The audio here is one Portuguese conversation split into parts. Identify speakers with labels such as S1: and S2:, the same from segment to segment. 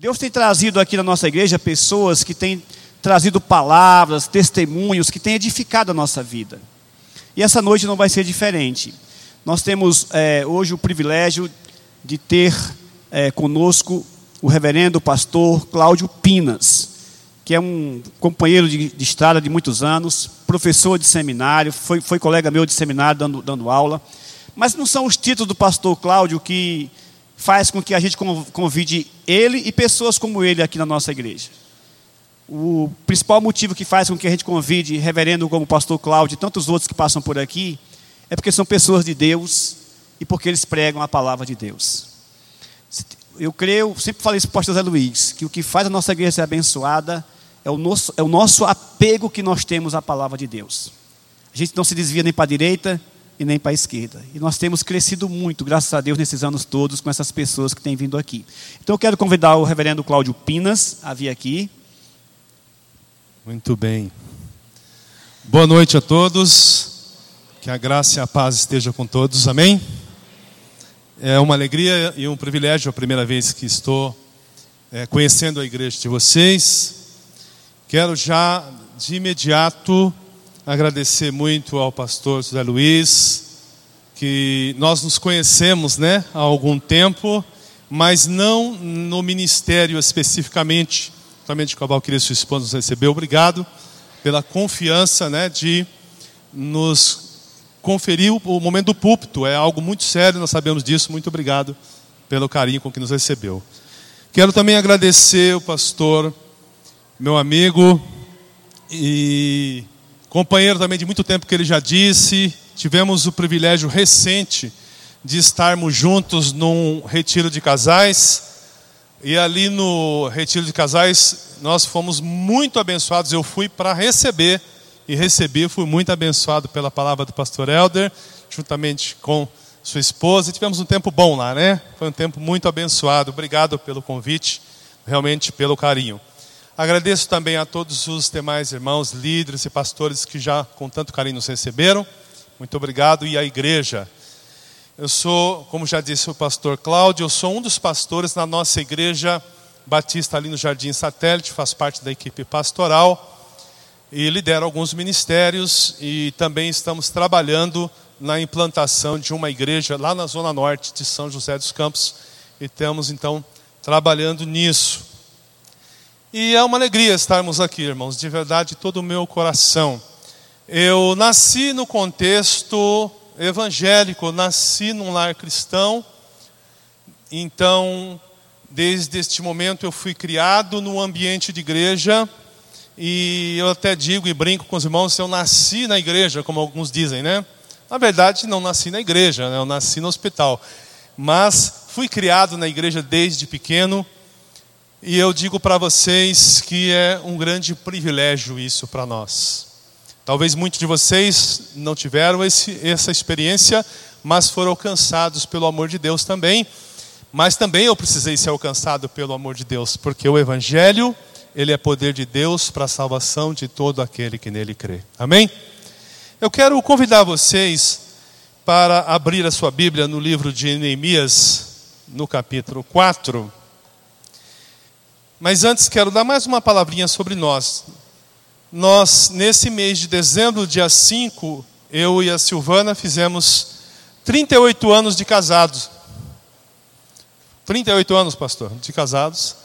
S1: Deus tem trazido aqui na nossa igreja pessoas que têm trazido palavras, testemunhos, que têm edificado a nossa vida. E essa noite não vai ser diferente. Nós temos é, hoje o privilégio de ter é, conosco o reverendo pastor Cláudio Pinas, que é um companheiro de, de estrada de muitos anos, professor de seminário, foi, foi colega meu de seminário dando, dando aula. Mas não são os títulos do pastor Cláudio que faz com que a gente convide ele e pessoas como ele aqui na nossa igreja. O principal motivo que faz com que a gente convide reverendo como o pastor Cláudio e tantos outros que passam por aqui é porque são pessoas de Deus e porque eles pregam a palavra de Deus. Eu creio, sempre falei isso para o pastor Zé Luiz, que o que faz a nossa igreja ser abençoada é o nosso, é o nosso apego que nós temos à palavra de Deus. A gente não se desvia nem para a direita, e nem para a esquerda. E nós temos crescido muito, graças a Deus, nesses anos todos, com essas pessoas que têm vindo aqui. Então eu quero convidar o reverendo Cláudio Pinas a vir aqui.
S2: Muito bem. Boa noite a todos. Que a graça e a paz esteja com todos. Amém? É uma alegria e um privilégio a primeira vez que estou é, conhecendo a igreja de vocês. Quero já de imediato agradecer muito ao pastor José Luiz, que nós nos conhecemos né, há algum tempo, mas não no ministério especificamente. Somente o Cabal queria sua esposa nos recebeu. Obrigado pela confiança né, de nos conferir o momento do púlpito. É algo muito sério, nós sabemos disso. Muito obrigado pelo carinho com que nos recebeu. Quero também agradecer o pastor, meu amigo, e Companheiro também de muito tempo que ele já disse, tivemos o privilégio recente de estarmos juntos num retiro de casais. E ali no retiro de casais, nós fomos muito abençoados. Eu fui para receber e recebi, fui muito abençoado pela palavra do pastor Elder, juntamente com sua esposa. E tivemos um tempo bom lá, né? Foi um tempo muito abençoado. Obrigado pelo convite, realmente pelo carinho. Agradeço também a todos os demais irmãos, líderes e pastores que já com tanto carinho nos receberam. Muito obrigado. E a igreja. Eu sou, como já disse o pastor Cláudio, eu sou um dos pastores na nossa igreja batista ali no Jardim Satélite, faz parte da equipe pastoral e lidero alguns ministérios e também estamos trabalhando na implantação de uma igreja lá na zona norte de São José dos Campos e estamos então trabalhando nisso. E é uma alegria estarmos aqui, irmãos, de verdade, todo o meu coração. Eu nasci no contexto evangélico, nasci num lar cristão, então, desde este momento eu fui criado no ambiente de igreja, e eu até digo e brinco com os irmãos, eu nasci na igreja, como alguns dizem, né? Na verdade, não nasci na igreja, né? eu nasci no hospital, mas fui criado na igreja desde pequeno, e eu digo para vocês que é um grande privilégio isso para nós. Talvez muitos de vocês não tiveram esse, essa experiência, mas foram alcançados pelo amor de Deus também. Mas também eu precisei ser alcançado pelo amor de Deus, porque o Evangelho, ele é poder de Deus para a salvação de todo aquele que nele crê. Amém? Eu quero convidar vocês para abrir a sua Bíblia no livro de Neemias, no capítulo 4. Mas antes quero dar mais uma palavrinha sobre nós. Nós, nesse mês de dezembro, dia 5, eu e a Silvana fizemos 38 anos de casados. 38 anos, pastor, de casados.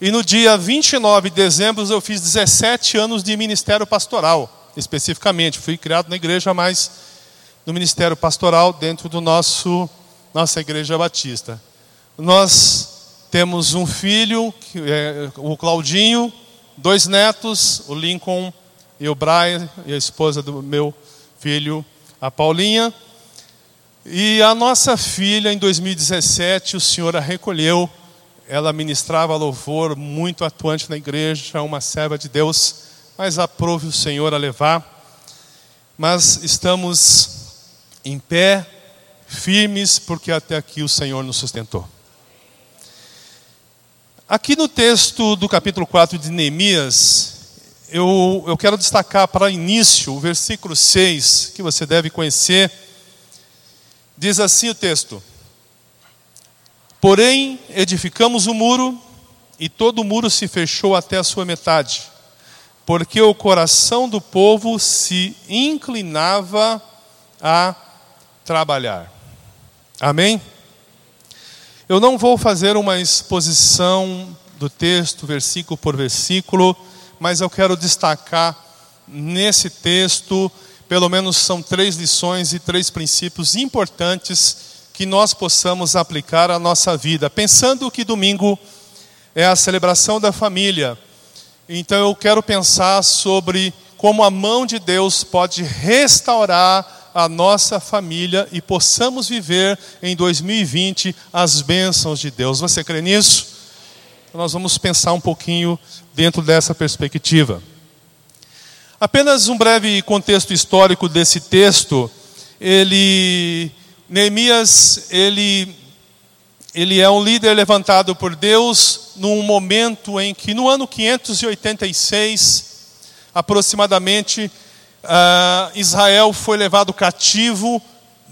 S2: E no dia 29 de dezembro eu fiz 17 anos de ministério pastoral, especificamente. Fui criado na igreja, mas no ministério pastoral dentro do nosso nossa igreja batista. Nós temos um filho, é, o Claudinho, dois netos, o Lincoln e o Brian, e a esposa do meu filho, a Paulinha. E a nossa filha, em 2017, o Senhor a recolheu. Ela ministrava louvor, muito atuante na igreja, uma serva de Deus, mas aprove o Senhor a levar. Mas estamos em pé, firmes, porque até aqui o Senhor nos sustentou. Aqui no texto do capítulo 4 de Neemias, eu, eu quero destacar para início o versículo 6, que você deve conhecer. Diz assim o texto: Porém, edificamos o muro e todo o muro se fechou até a sua metade, porque o coração do povo se inclinava a trabalhar. Amém? Eu não vou fazer uma exposição do texto, versículo por versículo, mas eu quero destacar nesse texto, pelo menos são três lições e três princípios importantes que nós possamos aplicar à nossa vida. Pensando que domingo é a celebração da família, então eu quero pensar sobre como a mão de Deus pode restaurar a nossa família e possamos viver em 2020 as bênçãos de Deus. Você crê nisso? Nós vamos pensar um pouquinho dentro dessa perspectiva. Apenas um breve contexto histórico desse texto. Ele Neemias, ele, ele é um líder levantado por Deus num momento em que, no ano 586, aproximadamente, uh, Israel foi levado cativo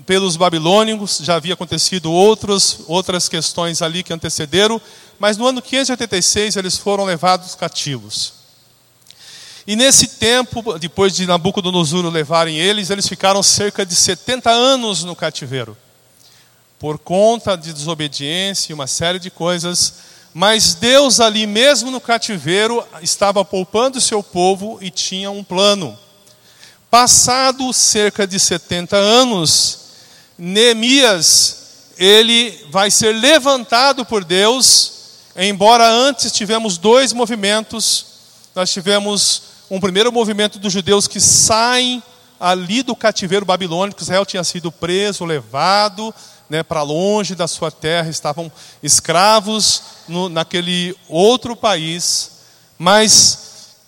S2: pelos babilônicos, já havia acontecido outros, outras questões ali que antecederam, mas no ano 586 eles foram levados cativos. E nesse tempo, depois de Nabucodonosor levarem eles, eles ficaram cerca de 70 anos no cativeiro. Por conta de desobediência e uma série de coisas. Mas Deus, ali mesmo no cativeiro, estava poupando o seu povo e tinha um plano. Passado cerca de 70 anos, Neemias, ele vai ser levantado por Deus, embora antes tivemos dois movimentos. Nós tivemos um primeiro movimento dos judeus que saem ali do cativeiro babilônico. Israel tinha sido preso, levado né, para longe da sua terra, estavam escravos no, naquele outro país. Mas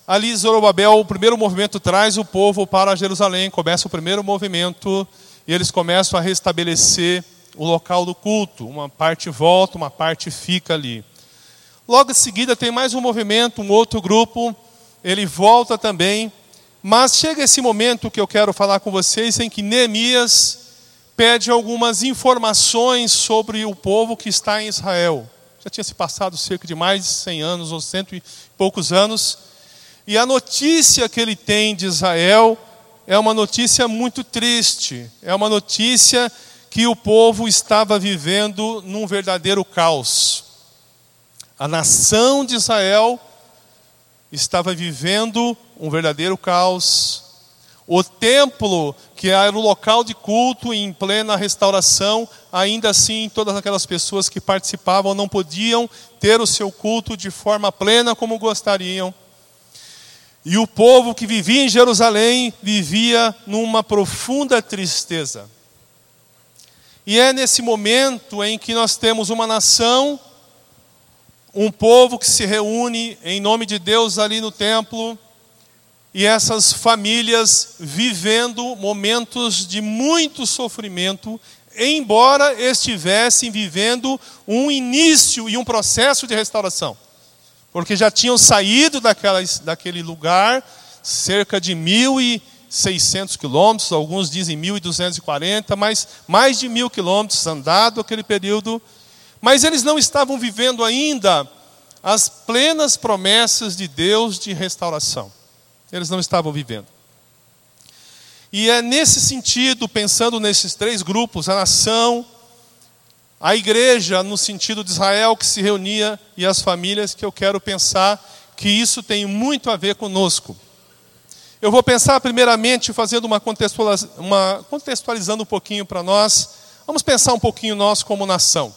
S2: ali Zorobabel, o primeiro movimento traz o povo para Jerusalém, começa o primeiro movimento e eles começam a restabelecer o local do culto. Uma parte volta, uma parte fica ali. Logo em seguida tem mais um movimento, um outro grupo ele volta também. Mas chega esse momento que eu quero falar com vocês em que Neemias pede algumas informações sobre o povo que está em Israel. Já tinha se passado cerca de mais de 100 anos, ou cento e poucos anos. E a notícia que ele tem de Israel é uma notícia muito triste. É uma notícia que o povo estava vivendo num verdadeiro caos. A nação de Israel estava vivendo um verdadeiro caos. O templo, que era o local de culto em plena restauração, ainda assim todas aquelas pessoas que participavam não podiam ter o seu culto de forma plena como gostariam. E o povo que vivia em Jerusalém vivia numa profunda tristeza. E é nesse momento em que nós temos uma nação um povo que se reúne em nome de Deus ali no templo, e essas famílias vivendo momentos de muito sofrimento, embora estivessem vivendo um início e um processo de restauração, porque já tinham saído daquela, daquele lugar cerca de 1.600 quilômetros, alguns dizem 1.240, mas mais de mil quilômetros andado aquele período mas eles não estavam vivendo ainda as plenas promessas de Deus de restauração. Eles não estavam vivendo. E é nesse sentido, pensando nesses três grupos, a nação, a igreja, no sentido de Israel que se reunia, e as famílias, que eu quero pensar que isso tem muito a ver conosco. Eu vou pensar primeiramente fazendo uma, uma contextualizando um pouquinho para nós. Vamos pensar um pouquinho nós como nação.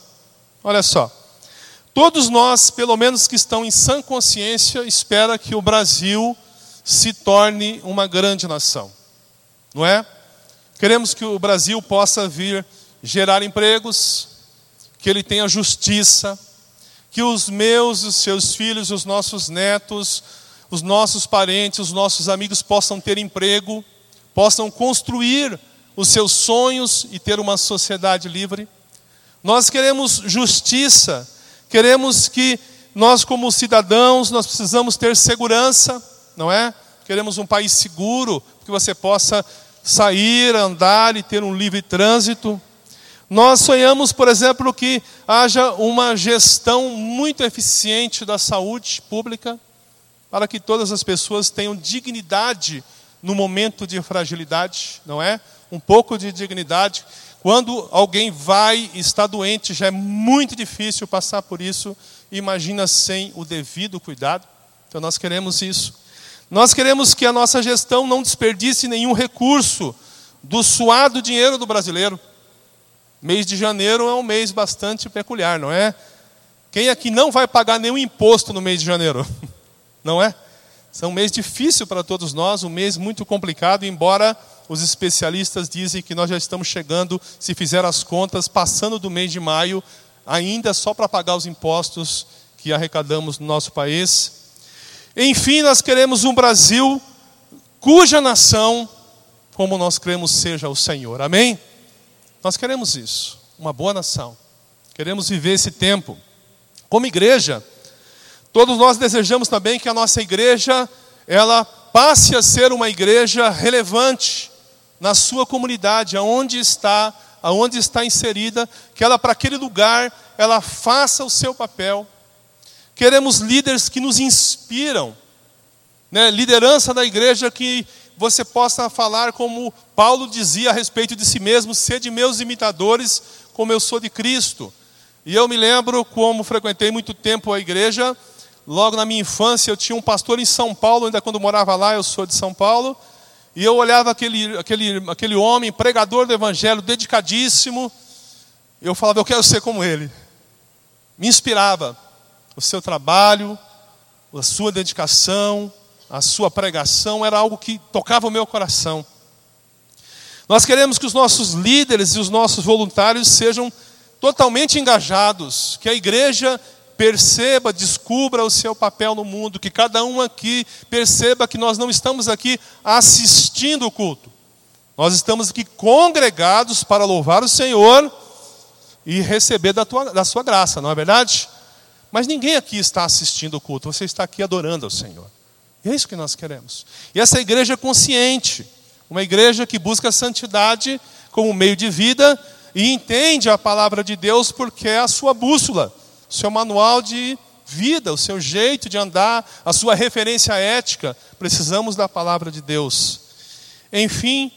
S2: Olha só. Todos nós, pelo menos que estão em sã consciência, espera que o Brasil se torne uma grande nação. Não é? Queremos que o Brasil possa vir gerar empregos, que ele tenha justiça, que os meus, os seus filhos, os nossos netos, os nossos parentes, os nossos amigos possam ter emprego, possam construir os seus sonhos e ter uma sociedade livre. Nós queremos justiça, queremos que nós como cidadãos, nós precisamos ter segurança, não é? Queremos um país seguro, que você possa sair, andar e ter um livre trânsito. Nós sonhamos, por exemplo, que haja uma gestão muito eficiente da saúde pública, para que todas as pessoas tenham dignidade no momento de fragilidade, não é? Um pouco de dignidade. Quando alguém vai e está doente, já é muito difícil passar por isso. Imagina sem o devido cuidado. Então nós queremos isso. Nós queremos que a nossa gestão não desperdice nenhum recurso do suado dinheiro do brasileiro. Mês de janeiro é um mês bastante peculiar, não é? Quem aqui não vai pagar nenhum imposto no mês de janeiro? Não é? É um mês difícil para todos nós, um mês muito complicado, embora os especialistas dizem que nós já estamos chegando, se fizer as contas, passando do mês de maio, ainda só para pagar os impostos que arrecadamos no nosso país. Enfim, nós queremos um Brasil cuja nação, como nós cremos, seja o Senhor. Amém? Nós queremos isso, uma boa nação. Queremos viver esse tempo. Como igreja, todos nós desejamos também que a nossa igreja ela passe a ser uma igreja relevante na sua comunidade, aonde está, aonde está inserida, que ela para aquele lugar ela faça o seu papel. Queremos líderes que nos inspiram, né? liderança da igreja que você possa falar como Paulo dizia a respeito de si mesmo: sede meus imitadores, como eu sou de Cristo. E eu me lembro como frequentei muito tempo a igreja. Logo na minha infância, eu tinha um pastor em São Paulo, ainda quando morava lá, eu sou de São Paulo. E eu olhava aquele, aquele, aquele homem, pregador do evangelho, dedicadíssimo. Eu falava, eu quero ser como ele. Me inspirava o seu trabalho, a sua dedicação, a sua pregação era algo que tocava o meu coração. Nós queremos que os nossos líderes e os nossos voluntários sejam totalmente engajados, que a igreja perceba, descubra o seu papel no mundo, que cada um aqui perceba que nós não estamos aqui assistindo o culto, nós estamos aqui congregados para louvar o Senhor e receber da, tua, da sua graça, não é verdade? Mas ninguém aqui está assistindo o culto, você está aqui adorando ao Senhor. E é isso que nós queremos. E essa igreja é consciente, uma igreja que busca a santidade como meio de vida e entende a palavra de Deus porque é a sua bússola, o seu manual de vida, o seu jeito de andar, a sua referência ética. Precisamos da palavra de Deus. Enfim,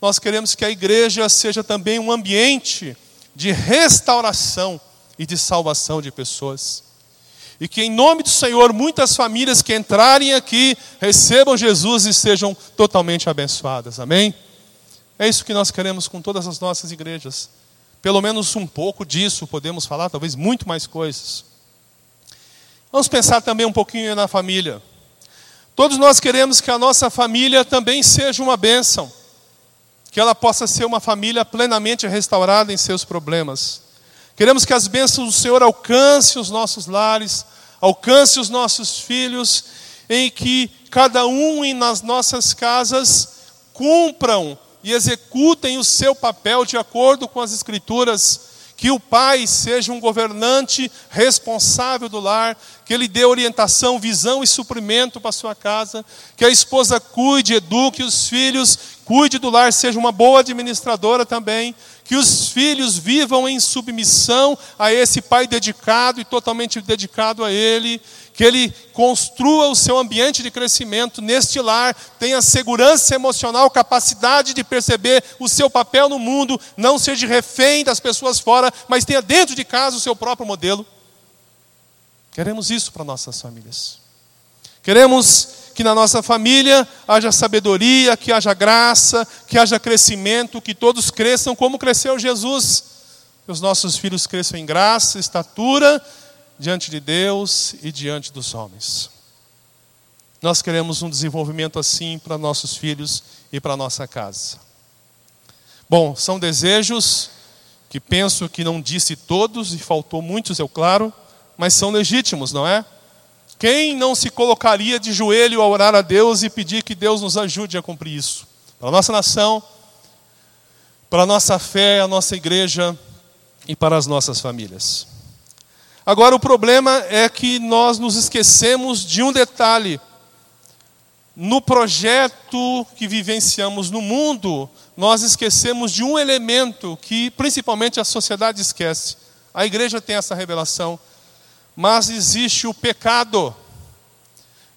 S2: nós queremos que a igreja seja também um ambiente de restauração e de salvação de pessoas. E que em nome do Senhor, muitas famílias que entrarem aqui recebam Jesus e sejam totalmente abençoadas. Amém? É isso que nós queremos com todas as nossas igrejas. Pelo menos um pouco disso podemos falar, talvez muito mais coisas. Vamos pensar também um pouquinho na família. Todos nós queremos que a nossa família também seja uma bênção, que ela possa ser uma família plenamente restaurada em seus problemas. Queremos que as bênçãos do Senhor alcancem os nossos lares, alcance os nossos filhos, em que cada um nas nossas casas cumpram e executem o seu papel de acordo com as Escrituras. Que o pai seja um governante responsável do lar, que ele dê orientação, visão e suprimento para a sua casa, que a esposa cuide, eduque os filhos, cuide do lar, seja uma boa administradora também, que os filhos vivam em submissão a esse pai dedicado e totalmente dedicado a ele, que ele construa o seu ambiente de crescimento neste lar, tenha segurança emocional, capacidade de perceber o seu papel no mundo, não seja refém das pessoas fora, mas tenha dentro de casa o seu próprio modelo. Queremos isso para nossas famílias. Queremos que na nossa família haja sabedoria, que haja graça, que haja crescimento, que todos cresçam como cresceu Jesus. Que os nossos filhos cresçam em graça, estatura diante de Deus e diante dos homens. Nós queremos um desenvolvimento assim para nossos filhos e para nossa casa. Bom, são desejos que penso que não disse todos e faltou muitos, é claro, mas são legítimos, não é? Quem não se colocaria de joelho a orar a Deus e pedir que Deus nos ajude a cumprir isso? Para a nossa nação, para a nossa fé, a nossa igreja e para as nossas famílias. Agora, o problema é que nós nos esquecemos de um detalhe. no projeto que vivenciamos no mundo, nós esquecemos de um elemento que principalmente a sociedade esquece. A igreja tem essa revelação, mas existe o pecado.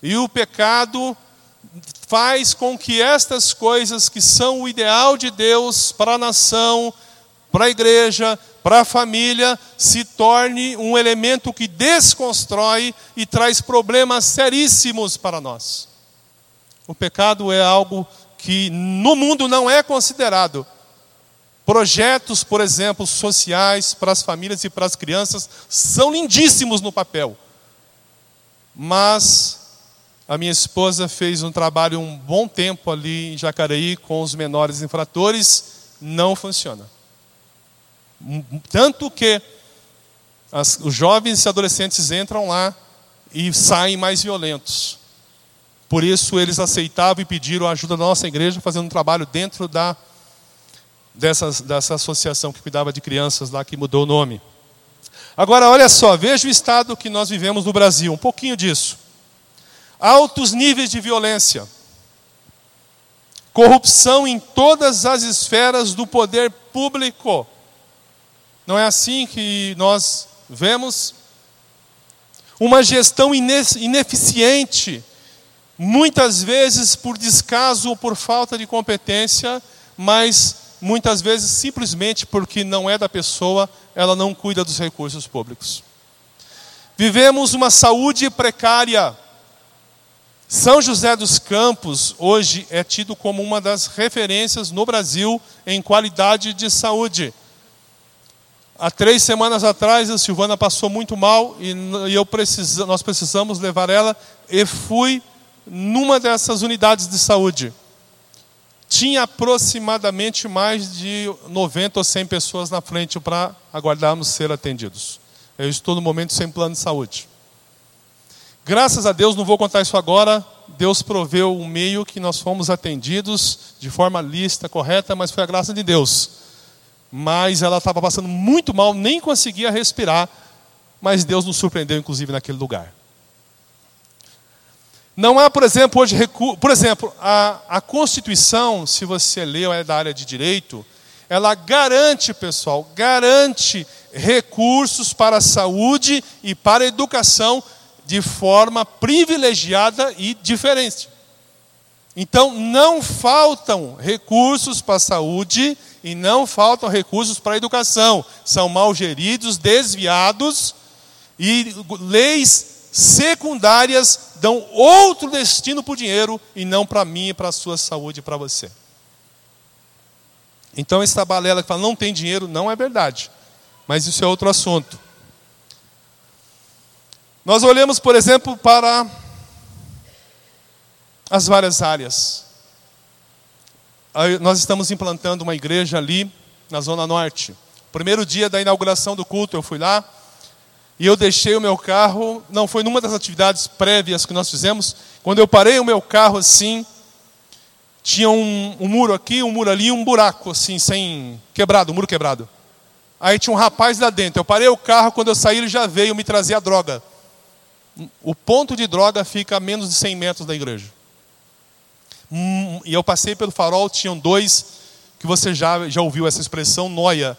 S2: E o pecado faz com que estas coisas que são o ideal de Deus para a nação, para a igreja, para a família, se torne um elemento que desconstrói e traz problemas seríssimos para nós. O pecado é algo que no mundo não é considerado. Projetos, por exemplo, sociais para as famílias e para as crianças são lindíssimos no papel. Mas a minha esposa fez um trabalho um bom tempo ali em Jacareí com os menores infratores, não funciona. Tanto que as, os jovens e adolescentes entram lá e saem mais violentos. Por isso eles aceitavam e pediram a ajuda da nossa igreja, fazendo um trabalho dentro da, dessa, dessa associação que cuidava de crianças lá, que mudou o nome. Agora, olha só, veja o estado que nós vivemos no Brasil, um pouquinho disso. Altos níveis de violência, corrupção em todas as esferas do poder público. Não é assim que nós vemos? Uma gestão ineficiente muitas vezes por descaso ou por falta de competência, mas muitas vezes simplesmente porque não é da pessoa, ela não cuida dos recursos públicos. Vivemos uma saúde precária. São José dos Campos hoje é tido como uma das referências no Brasil em qualidade de saúde. Há três semanas atrás a Silvana passou muito mal e eu precisa, nós precisamos levar ela e fui numa dessas unidades de saúde, tinha aproximadamente mais de 90 ou 100 pessoas na frente para aguardarmos ser atendidos. Eu estou no momento sem plano de saúde. Graças a Deus, não vou contar isso agora, Deus proveu um meio que nós fomos atendidos de forma lista, correta, mas foi a graça de Deus. Mas ela estava passando muito mal, nem conseguia respirar, mas Deus nos surpreendeu, inclusive, naquele lugar. Não há, por exemplo, hoje recurso. Por exemplo, a, a Constituição, se você leu, é da área de direito, ela garante, pessoal, garante recursos para a saúde e para a educação de forma privilegiada e diferente. Então, não faltam recursos para a saúde e não faltam recursos para a educação. São mal geridos, desviados e leis secundárias dão outro destino para o dinheiro e não para mim e para a sua saúde e para você. Então, essa balela que fala não tem dinheiro não é verdade, mas isso é outro assunto. Nós olhamos, por exemplo, para as várias áreas. Nós estamos implantando uma igreja ali na Zona Norte. Primeiro dia da inauguração do culto, eu fui lá, e eu deixei o meu carro, não foi numa das atividades prévias que nós fizemos, quando eu parei o meu carro assim, tinha um, um muro aqui, um muro ali, um buraco assim, sem quebrado, um muro quebrado. Aí tinha um rapaz lá dentro. Eu parei o carro, quando eu saí ele já veio me trazer a droga. O ponto de droga fica a menos de 100 metros da igreja. Hum, e eu passei pelo farol, tinham dois que você já, já ouviu essa expressão, noia.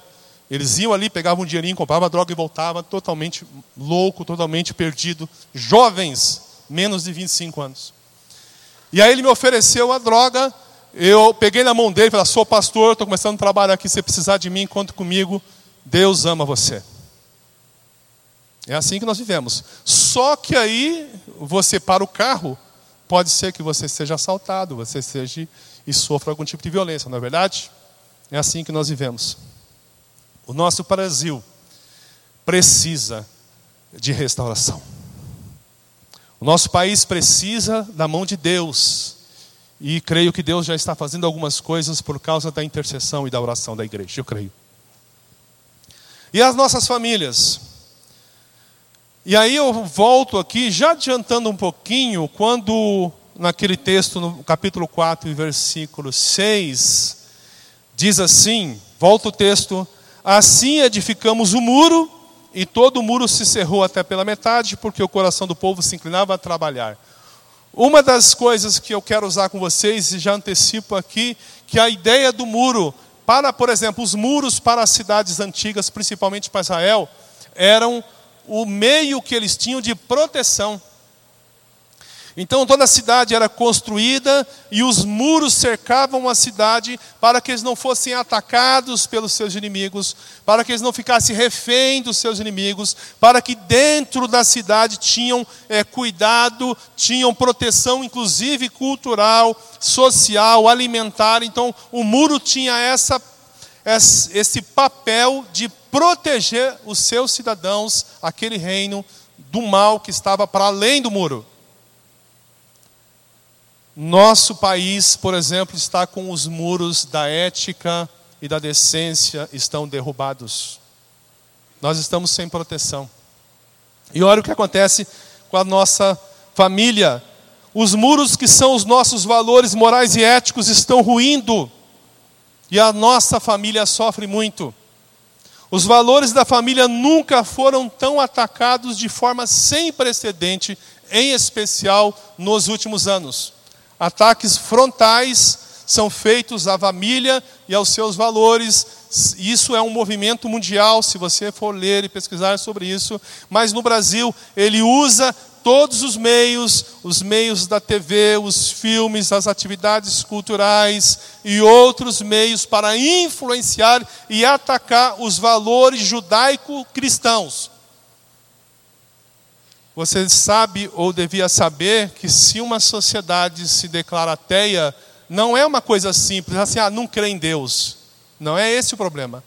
S2: Eles iam ali, pegavam um dinheirinho, compravam droga e voltavam totalmente louco, totalmente perdido. Jovens, menos de 25 anos. E aí ele me ofereceu a droga, eu peguei na mão dele e falei, sou pastor, estou começando a trabalhar aqui, se precisar de mim, conta comigo, Deus ama você. É assim que nós vivemos. Só que aí, você para o carro, pode ser que você seja assaltado, você seja e sofra algum tipo de violência, não é verdade? É assim que nós vivemos. O nosso Brasil precisa de restauração. O nosso país precisa da mão de Deus. E creio que Deus já está fazendo algumas coisas por causa da intercessão e da oração da igreja, eu creio. E as nossas famílias. E aí eu volto aqui, já adiantando um pouquinho, quando naquele texto, no capítulo 4, versículo 6, diz assim: volta o texto, Assim edificamos o muro, e todo o muro se cerrou até pela metade, porque o coração do povo se inclinava a trabalhar. Uma das coisas que eu quero usar com vocês, e já antecipo aqui, que a ideia do muro, para, por exemplo, os muros para as cidades antigas, principalmente para Israel, eram o meio que eles tinham de proteção. Então toda a cidade era construída e os muros cercavam a cidade para que eles não fossem atacados pelos seus inimigos, para que eles não ficassem refém dos seus inimigos, para que dentro da cidade tinham é, cuidado, tinham proteção, inclusive cultural, social, alimentar. Então o muro tinha essa, esse papel de proteger os seus cidadãos, aquele reino, do mal que estava para além do muro. Nosso país, por exemplo, está com os muros da ética e da decência estão derrubados. Nós estamos sem proteção. E olha o que acontece com a nossa família. Os muros que são os nossos valores morais e éticos estão ruindo. E a nossa família sofre muito. Os valores da família nunca foram tão atacados de forma sem precedente, em especial nos últimos anos. Ataques frontais são feitos à família e aos seus valores. Isso é um movimento mundial, se você for ler e pesquisar sobre isso. Mas no Brasil, ele usa todos os meios, os meios da TV, os filmes, as atividades culturais e outros meios para influenciar e atacar os valores judaico-cristãos. Você sabe ou devia saber que se uma sociedade se declara ateia, não é uma coisa simples, assim, ah, não crê em Deus. Não é esse o problema.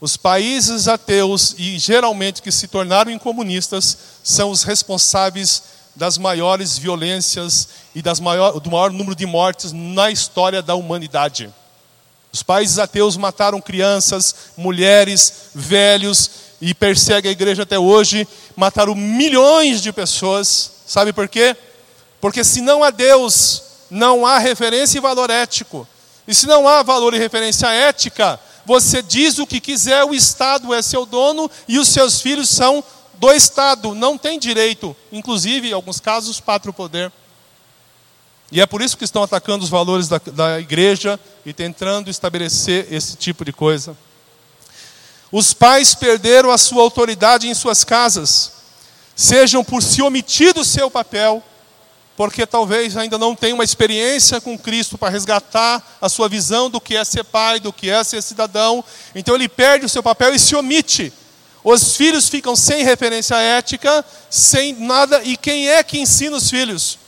S2: Os países ateus e geralmente que se tornaram incomunistas são os responsáveis das maiores violências e das maior, do maior número de mortes na história da humanidade. Os países ateus mataram crianças, mulheres, velhos e perseguem a igreja até hoje. Mataram milhões de pessoas. Sabe por quê? Porque se não há Deus, não há referência e valor ético. E se não há valor e referência ética, você diz o que quiser, o Estado é seu dono e os seus filhos são do Estado, não tem direito, inclusive, em alguns casos, pátrio poder. E é por isso que estão atacando os valores da, da igreja e tentando estabelecer esse tipo de coisa. Os pais perderam a sua autoridade em suas casas, sejam por se omitir do seu papel, porque talvez ainda não tenham uma experiência com Cristo para resgatar a sua visão do que é ser pai, do que é ser cidadão. Então ele perde o seu papel e se omite. Os filhos ficam sem referência ética, sem nada, e quem é que ensina os filhos?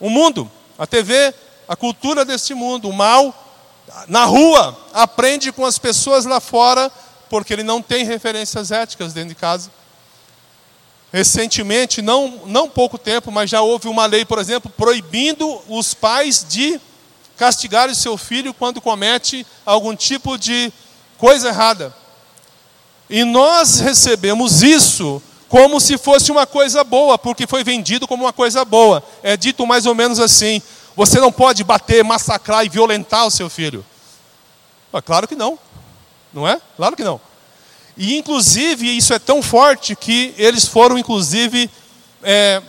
S2: O mundo, a TV, a cultura deste mundo, o mal. Na rua, aprende com as pessoas lá fora, porque ele não tem referências éticas dentro de casa. Recentemente, não, não pouco tempo, mas já houve uma lei, por exemplo, proibindo os pais de castigar o seu filho quando comete algum tipo de coisa errada. E nós recebemos isso como se fosse uma coisa boa, porque foi vendido como uma coisa boa. É dito mais ou menos assim: você não pode bater, massacrar e violentar o seu filho. Claro que não, não é? Claro que não. E inclusive isso é tão forte que eles foram inclusive é,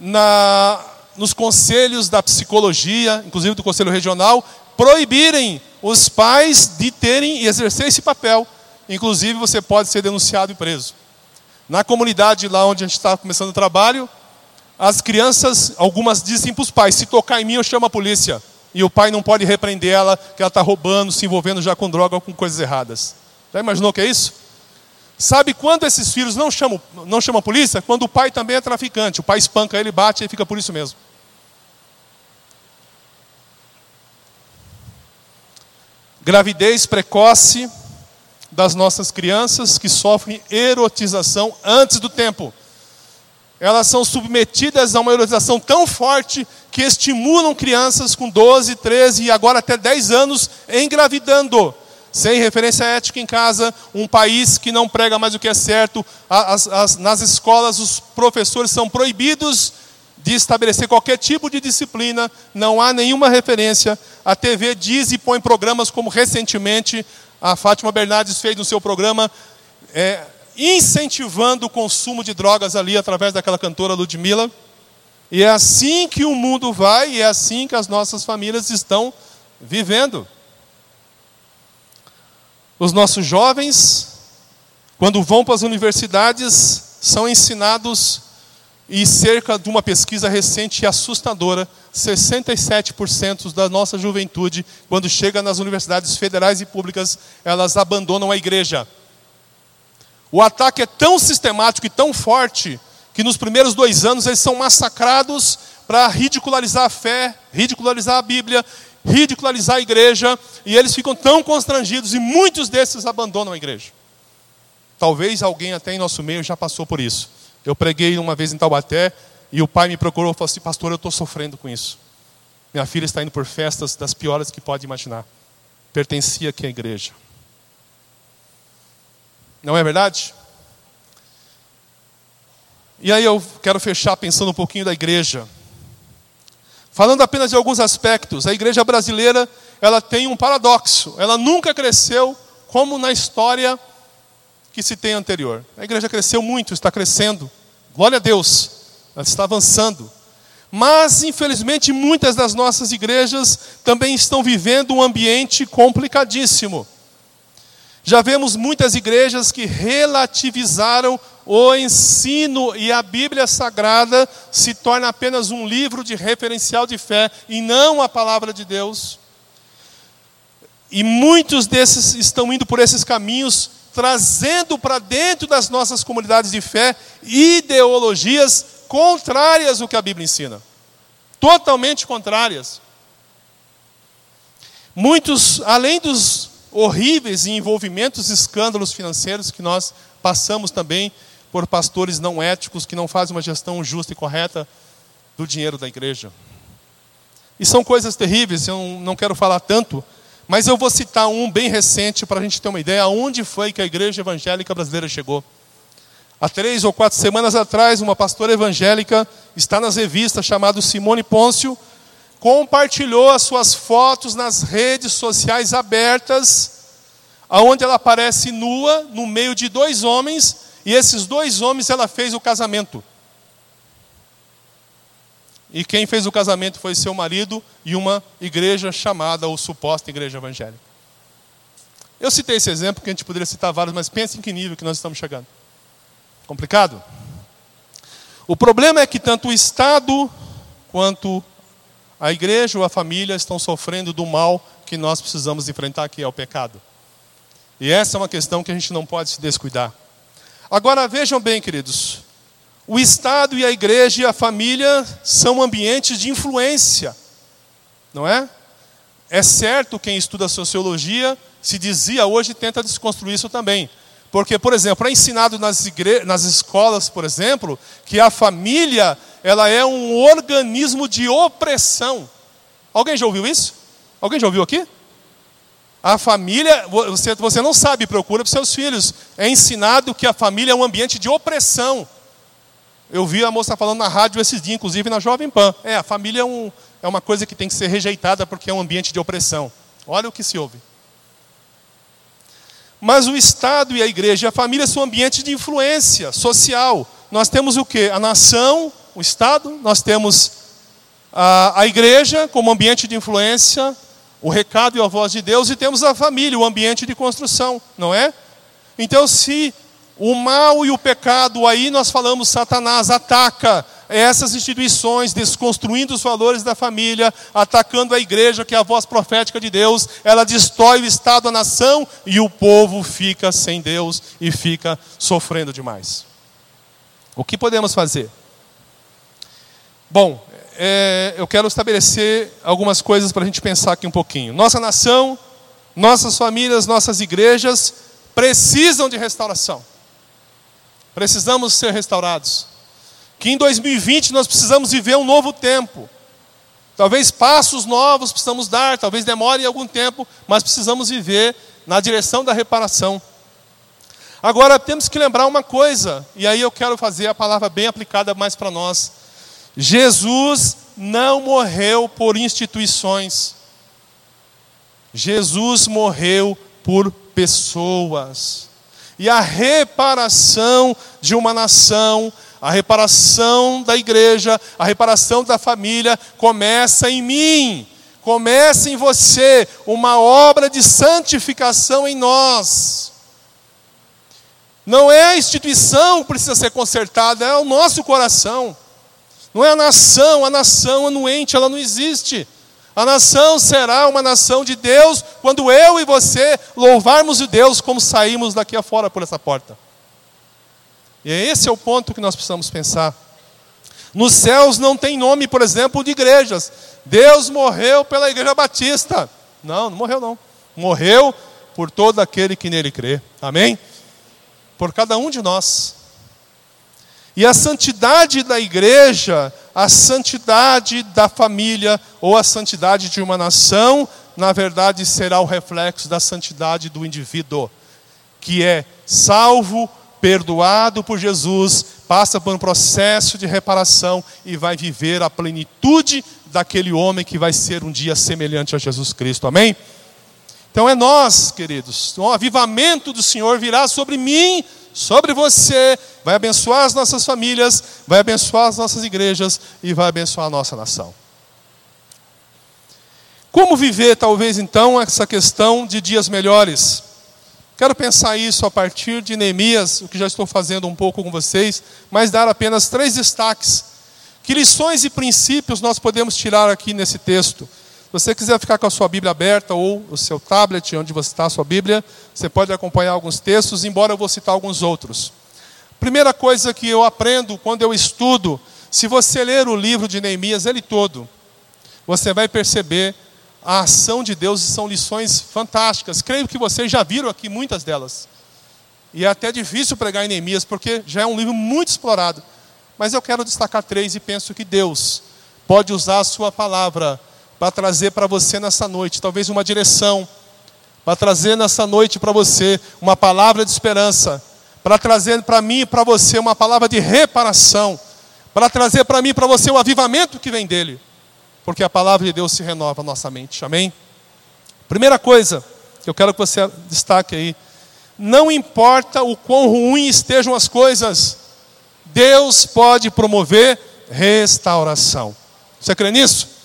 S2: na, nos conselhos da psicologia, inclusive do conselho regional, proibirem os pais de terem e exercer esse papel. Inclusive você pode ser denunciado e preso. Na comunidade lá onde a gente está começando o trabalho, as crianças, algumas dizem para os pais: se tocar em mim, eu chamo a polícia. E o pai não pode repreender ela, que ela está roubando, se envolvendo já com droga ou com coisas erradas. Já imaginou o que é isso? Sabe quando esses filhos não chamam, não chamam a polícia? Quando o pai também é traficante. O pai espanca ele, bate e fica por isso mesmo. Gravidez precoce das nossas crianças que sofrem erotização antes do tempo. Elas são submetidas a uma erotização tão forte que estimulam crianças com 12, 13 e agora até 10 anos engravidando. Sem referência ética em casa, um país que não prega mais o que é certo. As, as, nas escolas, os professores são proibidos de estabelecer qualquer tipo de disciplina, não há nenhuma referência. A TV diz e põe programas como recentemente a Fátima Bernardes fez no seu programa, é, incentivando o consumo de drogas ali através daquela cantora Ludmilla. E é assim que o mundo vai e é assim que as nossas famílias estão vivendo. Os nossos jovens, quando vão para as universidades, são ensinados, e cerca de uma pesquisa recente e assustadora, 67% da nossa juventude, quando chega nas universidades federais e públicas, elas abandonam a igreja. O ataque é tão sistemático e tão forte que nos primeiros dois anos eles são massacrados para ridicularizar a fé, ridicularizar a Bíblia, ridicularizar a igreja, e eles ficam tão constrangidos e muitos desses abandonam a igreja. Talvez alguém até em nosso meio já passou por isso. Eu preguei uma vez em Taubaté e o pai me procurou e falou assim: Pastor, eu estou sofrendo com isso. Minha filha está indo por festas das piores que pode imaginar. Pertencia aqui à igreja. Não é verdade? E aí eu quero fechar pensando um pouquinho da igreja. Falando apenas de alguns aspectos, a igreja brasileira, ela tem um paradoxo. Ela nunca cresceu como na história que se tem anterior. A igreja cresceu muito, está crescendo. Glória a Deus. Ela está avançando. Mas, infelizmente, muitas das nossas igrejas também estão vivendo um ambiente complicadíssimo. Já vemos muitas igrejas que relativizaram o ensino e a Bíblia Sagrada se torna apenas um livro de referencial de fé e não a palavra de Deus. E muitos desses estão indo por esses caminhos, trazendo para dentro das nossas comunidades de fé ideologias contrárias ao que a Bíblia ensina. Totalmente contrárias. Muitos, além dos horríveis envolvimentos, escândalos financeiros que nós passamos também por pastores não éticos que não fazem uma gestão justa e correta do dinheiro da igreja. E são coisas terríveis, eu não quero falar tanto, mas eu vou citar um bem recente para a gente ter uma ideia aonde foi que a igreja evangélica brasileira chegou. Há três ou quatro semanas atrás, uma pastora evangélica está nas revistas chamada Simone Pôncio, compartilhou as suas fotos nas redes sociais abertas, aonde ela aparece nua no meio de dois homens e esses dois homens ela fez o casamento. E quem fez o casamento foi seu marido e uma igreja chamada, ou suposta igreja evangélica. Eu citei esse exemplo, porque a gente poderia citar vários, mas pense em que nível que nós estamos chegando. Complicado? O problema é que tanto o Estado quanto a igreja ou a família estão sofrendo do mal que nós precisamos enfrentar, que é o pecado. E essa é uma questão que a gente não pode se descuidar. Agora vejam bem, queridos, o Estado e a igreja e a família são ambientes de influência, não é? É certo quem estuda sociologia se dizia hoje tenta desconstruir isso também. Porque, por exemplo, é ensinado nas, nas escolas, por exemplo, que a família ela é um organismo de opressão. Alguém já ouviu isso? Alguém já ouviu aqui? A família, você, você não sabe, procura para os seus filhos. É ensinado que a família é um ambiente de opressão. Eu vi a moça falando na rádio esses dias, inclusive na Jovem Pan. É, a família é, um, é uma coisa que tem que ser rejeitada porque é um ambiente de opressão. Olha o que se ouve. Mas o Estado e a igreja e a família são ambientes de influência social. Nós temos o que? A nação, o Estado, nós temos a, a igreja como ambiente de influência, o recado e a voz de Deus, e temos a família, o ambiente de construção, não é? Então, se o mal e o pecado, aí nós falamos, Satanás ataca essas instituições, desconstruindo os valores da família, atacando a igreja, que é a voz profética de Deus, ela destrói o Estado, a nação, e o povo fica sem Deus e fica sofrendo demais. O que podemos fazer? Bom, é, eu quero estabelecer algumas coisas para a gente pensar aqui um pouquinho. Nossa nação, nossas famílias, nossas igrejas precisam de restauração. Precisamos ser restaurados. Que em 2020 nós precisamos viver um novo tempo. Talvez passos novos precisamos dar, talvez demore algum tempo, mas precisamos viver na direção da reparação. Agora temos que lembrar uma coisa, e aí eu quero fazer a palavra bem aplicada mais para nós. Jesus não morreu por instituições. Jesus morreu por pessoas. E a reparação de uma nação, a reparação da igreja, a reparação da família começa em mim. Começa em você uma obra de santificação em nós. Não é a instituição que precisa ser consertada, é o nosso coração. Não é a nação, a nação anuente, ela não existe. A nação será uma nação de Deus quando eu e você louvarmos o Deus como saímos daqui afora por essa porta. E esse é o ponto que nós precisamos pensar. Nos céus não tem nome, por exemplo, de igrejas. Deus morreu pela igreja batista. Não, não morreu não. Morreu por todo aquele que nele crê. Amém? Por cada um de nós. E a santidade da igreja, a santidade da família ou a santidade de uma nação, na verdade será o reflexo da santidade do indivíduo, que é salvo, perdoado por Jesus, passa por um processo de reparação e vai viver a plenitude daquele homem que vai ser um dia semelhante a Jesus Cristo. Amém? Então é nós, queridos. O avivamento do Senhor virá sobre mim sobre você, vai abençoar as nossas famílias, vai abençoar as nossas igrejas e vai abençoar a nossa nação. Como viver, talvez, então, essa questão de dias melhores? Quero pensar isso a partir de Neemias, o que já estou fazendo um pouco com vocês, mas dar apenas três destaques. Que lições e princípios nós podemos tirar aqui nesse texto? Se você quiser ficar com a sua Bíblia aberta ou o seu tablet, onde você está a sua Bíblia, você pode acompanhar alguns textos, embora eu vou citar alguns outros. Primeira coisa que eu aprendo quando eu estudo, se você ler o livro de Neemias, ele todo, você vai perceber a ação de Deus e são lições fantásticas. Creio que vocês já viram aqui muitas delas. E é até difícil pregar em Neemias, porque já é um livro muito explorado. Mas eu quero destacar três e penso que Deus pode usar a sua palavra para trazer para você nessa noite, talvez uma direção, para trazer nessa noite para você uma palavra de esperança, para trazer para mim e para você uma palavra de reparação, para trazer para mim e para você o avivamento que vem dele, porque a palavra de Deus se renova nossa mente, amém? Primeira coisa que eu quero que você destaque aí, não importa o quão ruim estejam as coisas, Deus pode promover restauração. Você crê nisso?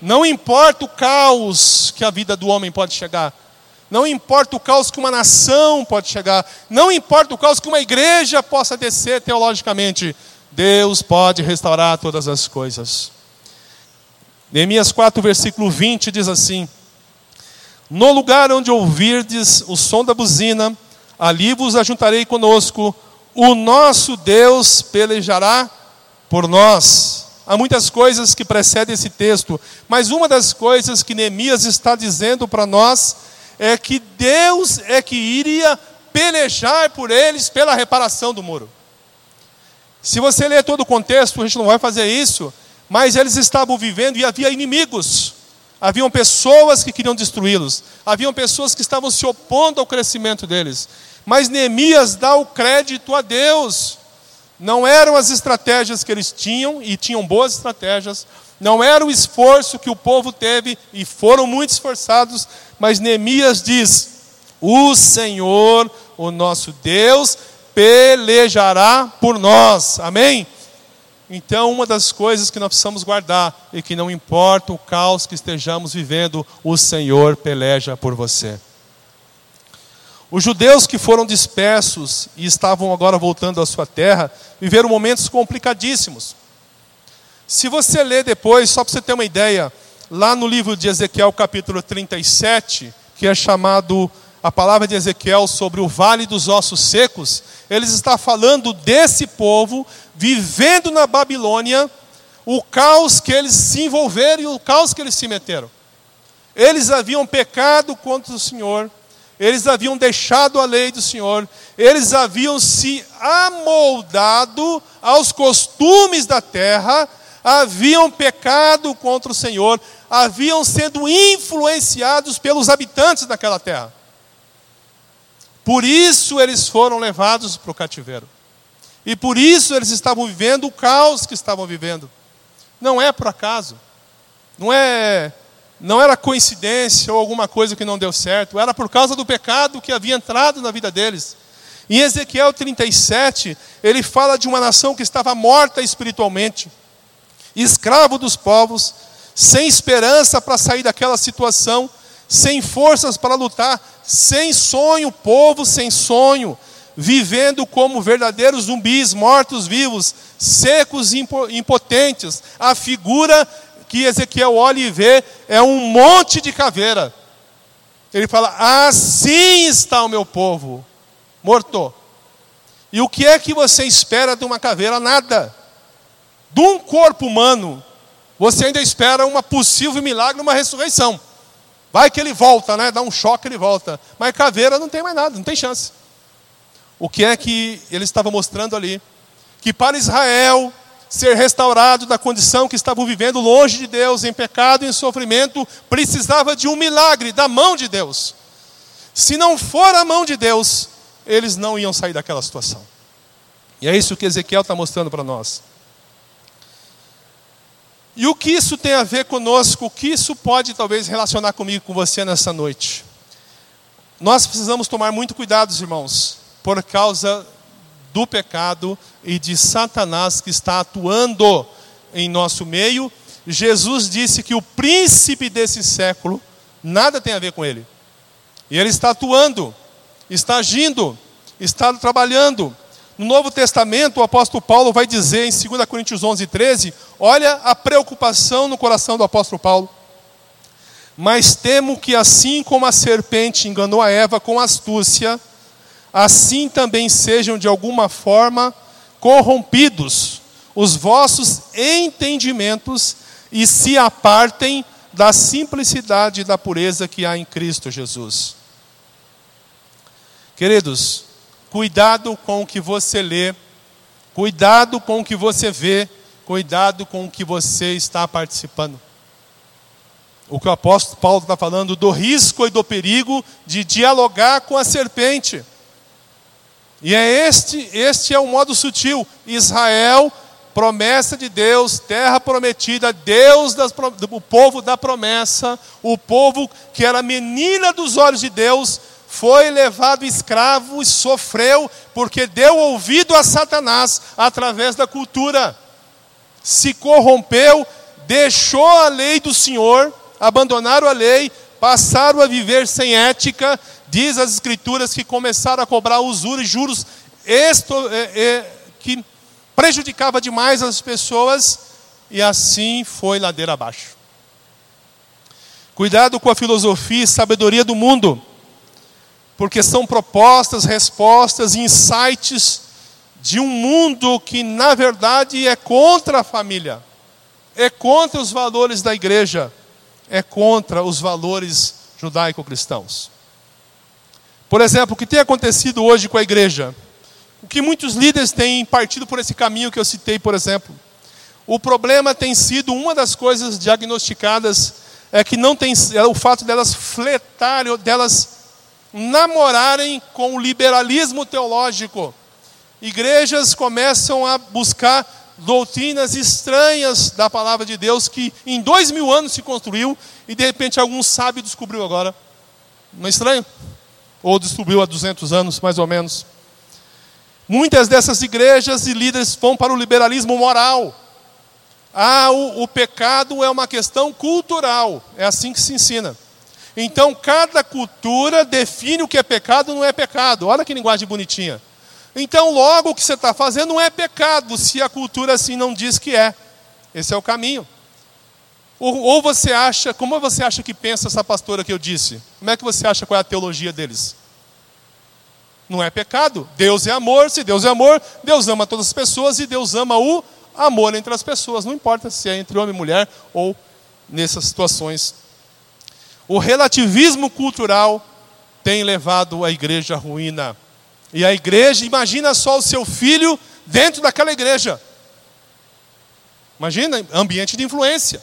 S2: Não importa o caos que a vida do homem pode chegar. Não importa o caos que uma nação pode chegar. Não importa o caos que uma igreja possa descer teologicamente. Deus pode restaurar todas as coisas. Neemias 4, versículo 20 diz assim: No lugar onde ouvirdes o som da buzina, ali vos ajuntarei conosco, o nosso Deus pelejará por nós. Há muitas coisas que precedem esse texto, mas uma das coisas que Neemias está dizendo para nós é que Deus é que iria pelejar por eles pela reparação do muro. Se você ler todo o contexto, a gente não vai fazer isso, mas eles estavam vivendo e havia inimigos. Haviam pessoas que queriam destruí-los, haviam pessoas que estavam se opondo ao crescimento deles. Mas Neemias dá o crédito a Deus. Não eram as estratégias que eles tinham, e tinham boas estratégias, não era o esforço que o povo teve, e foram muito esforçados, mas Neemias diz: O Senhor, o nosso Deus, pelejará por nós. Amém? Então, uma das coisas que nós precisamos guardar é que não importa o caos que estejamos vivendo, o Senhor peleja por você. Os judeus que foram dispersos e estavam agora voltando à sua terra, viveram momentos complicadíssimos. Se você ler depois, só para você ter uma ideia, lá no livro de Ezequiel, capítulo 37, que é chamado a palavra de Ezequiel sobre o vale dos ossos secos, eles está falando desse povo vivendo na Babilônia, o caos que eles se envolveram e o caos que eles se meteram. Eles haviam pecado contra o Senhor, eles haviam deixado a lei do Senhor, eles haviam se amoldado aos costumes da terra, haviam pecado contra o Senhor, haviam sido influenciados pelos habitantes daquela terra. Por isso eles foram levados para o cativeiro. E por isso eles estavam vivendo o caos que estavam vivendo. Não é por acaso. Não é não era coincidência ou alguma coisa que não deu certo, era por causa do pecado que havia entrado na vida deles. Em Ezequiel 37, ele fala de uma nação que estava morta espiritualmente, escravo dos povos, sem esperança para sair daquela situação, sem forças para lutar, sem sonho, povo sem sonho, vivendo como verdadeiros zumbis, mortos-vivos, secos e impotentes. A figura que Ezequiel olha e vê é um monte de caveira. Ele fala: Assim está o meu povo, morto. E o que é que você espera de uma caveira? Nada. De um corpo humano, você ainda espera uma possível milagre, uma ressurreição. Vai que ele volta, né? Dá um choque, ele volta. Mas caveira não tem mais nada, não tem chance. O que é que ele estava mostrando ali? Que para Israel ser restaurado da condição que estavam vivendo longe de Deus, em pecado em sofrimento, precisava de um milagre da mão de Deus. Se não for a mão de Deus, eles não iam sair daquela situação. E é isso que Ezequiel está mostrando para nós. E o que isso tem a ver conosco? O que isso pode talvez relacionar comigo, com você nessa noite? Nós precisamos tomar muito cuidado, irmãos, por causa do pecado e de Satanás que está atuando em nosso meio. Jesus disse que o príncipe desse século nada tem a ver com ele. E ele está atuando, está agindo, está trabalhando. No Novo Testamento, o apóstolo Paulo vai dizer em 2 Coríntios 11, 13: olha a preocupação no coração do apóstolo Paulo. Mas temo que, assim como a serpente enganou a Eva com astúcia, assim também sejam de alguma forma corrompidos os vossos entendimentos e se apartem da simplicidade e da pureza que há em Cristo Jesus. Queridos, Cuidado com o que você lê, cuidado com o que você vê, cuidado com o que você está participando. O que o apóstolo Paulo está falando do risco e do perigo de dialogar com a serpente. E é este, este é o modo sutil. Israel, promessa de Deus, terra prometida, Deus das, o povo da promessa, o povo que era menina dos olhos de Deus, foi levado escravo e sofreu, porque deu ouvido a Satanás através da cultura. Se corrompeu, deixou a lei do Senhor, abandonaram a lei, passaram a viver sem ética. Diz as Escrituras que começaram a cobrar usura e juros é, é, que prejudicava demais as pessoas, e assim foi ladeira abaixo. Cuidado com a filosofia e sabedoria do mundo porque são propostas, respostas, insights de um mundo que, na verdade, é contra a família, é contra os valores da igreja, é contra os valores judaico-cristãos. Por exemplo, o que tem acontecido hoje com a igreja? O que muitos líderes têm partido por esse caminho que eu citei, por exemplo. O problema tem sido uma das coisas diagnosticadas é que não tem é o fato delas fletarem, delas namorarem com o liberalismo teológico. Igrejas começam a buscar doutrinas estranhas da palavra de Deus que em dois mil anos se construiu e de repente algum sábio descobriu agora. Não é estranho? Ou descobriu há 200 anos, mais ou menos. Muitas dessas igrejas e líderes vão para o liberalismo moral. Ah, o, o pecado é uma questão cultural. É assim que se ensina. Então, cada cultura define o que é pecado não é pecado. Olha que linguagem bonitinha. Então, logo o que você está fazendo não é pecado, se a cultura assim não diz que é. Esse é o caminho. Ou, ou, você acha, como você acha que pensa essa pastora que eu disse? Como é que você acha qual é a teologia deles? Não é pecado. Deus é amor, se Deus é amor, Deus ama todas as pessoas e Deus ama o amor entre as pessoas. Não importa se é entre homem e mulher ou nessas situações o relativismo cultural tem levado a igreja à ruína. E a igreja, imagina só o seu filho dentro daquela igreja. Imagina, ambiente de influência.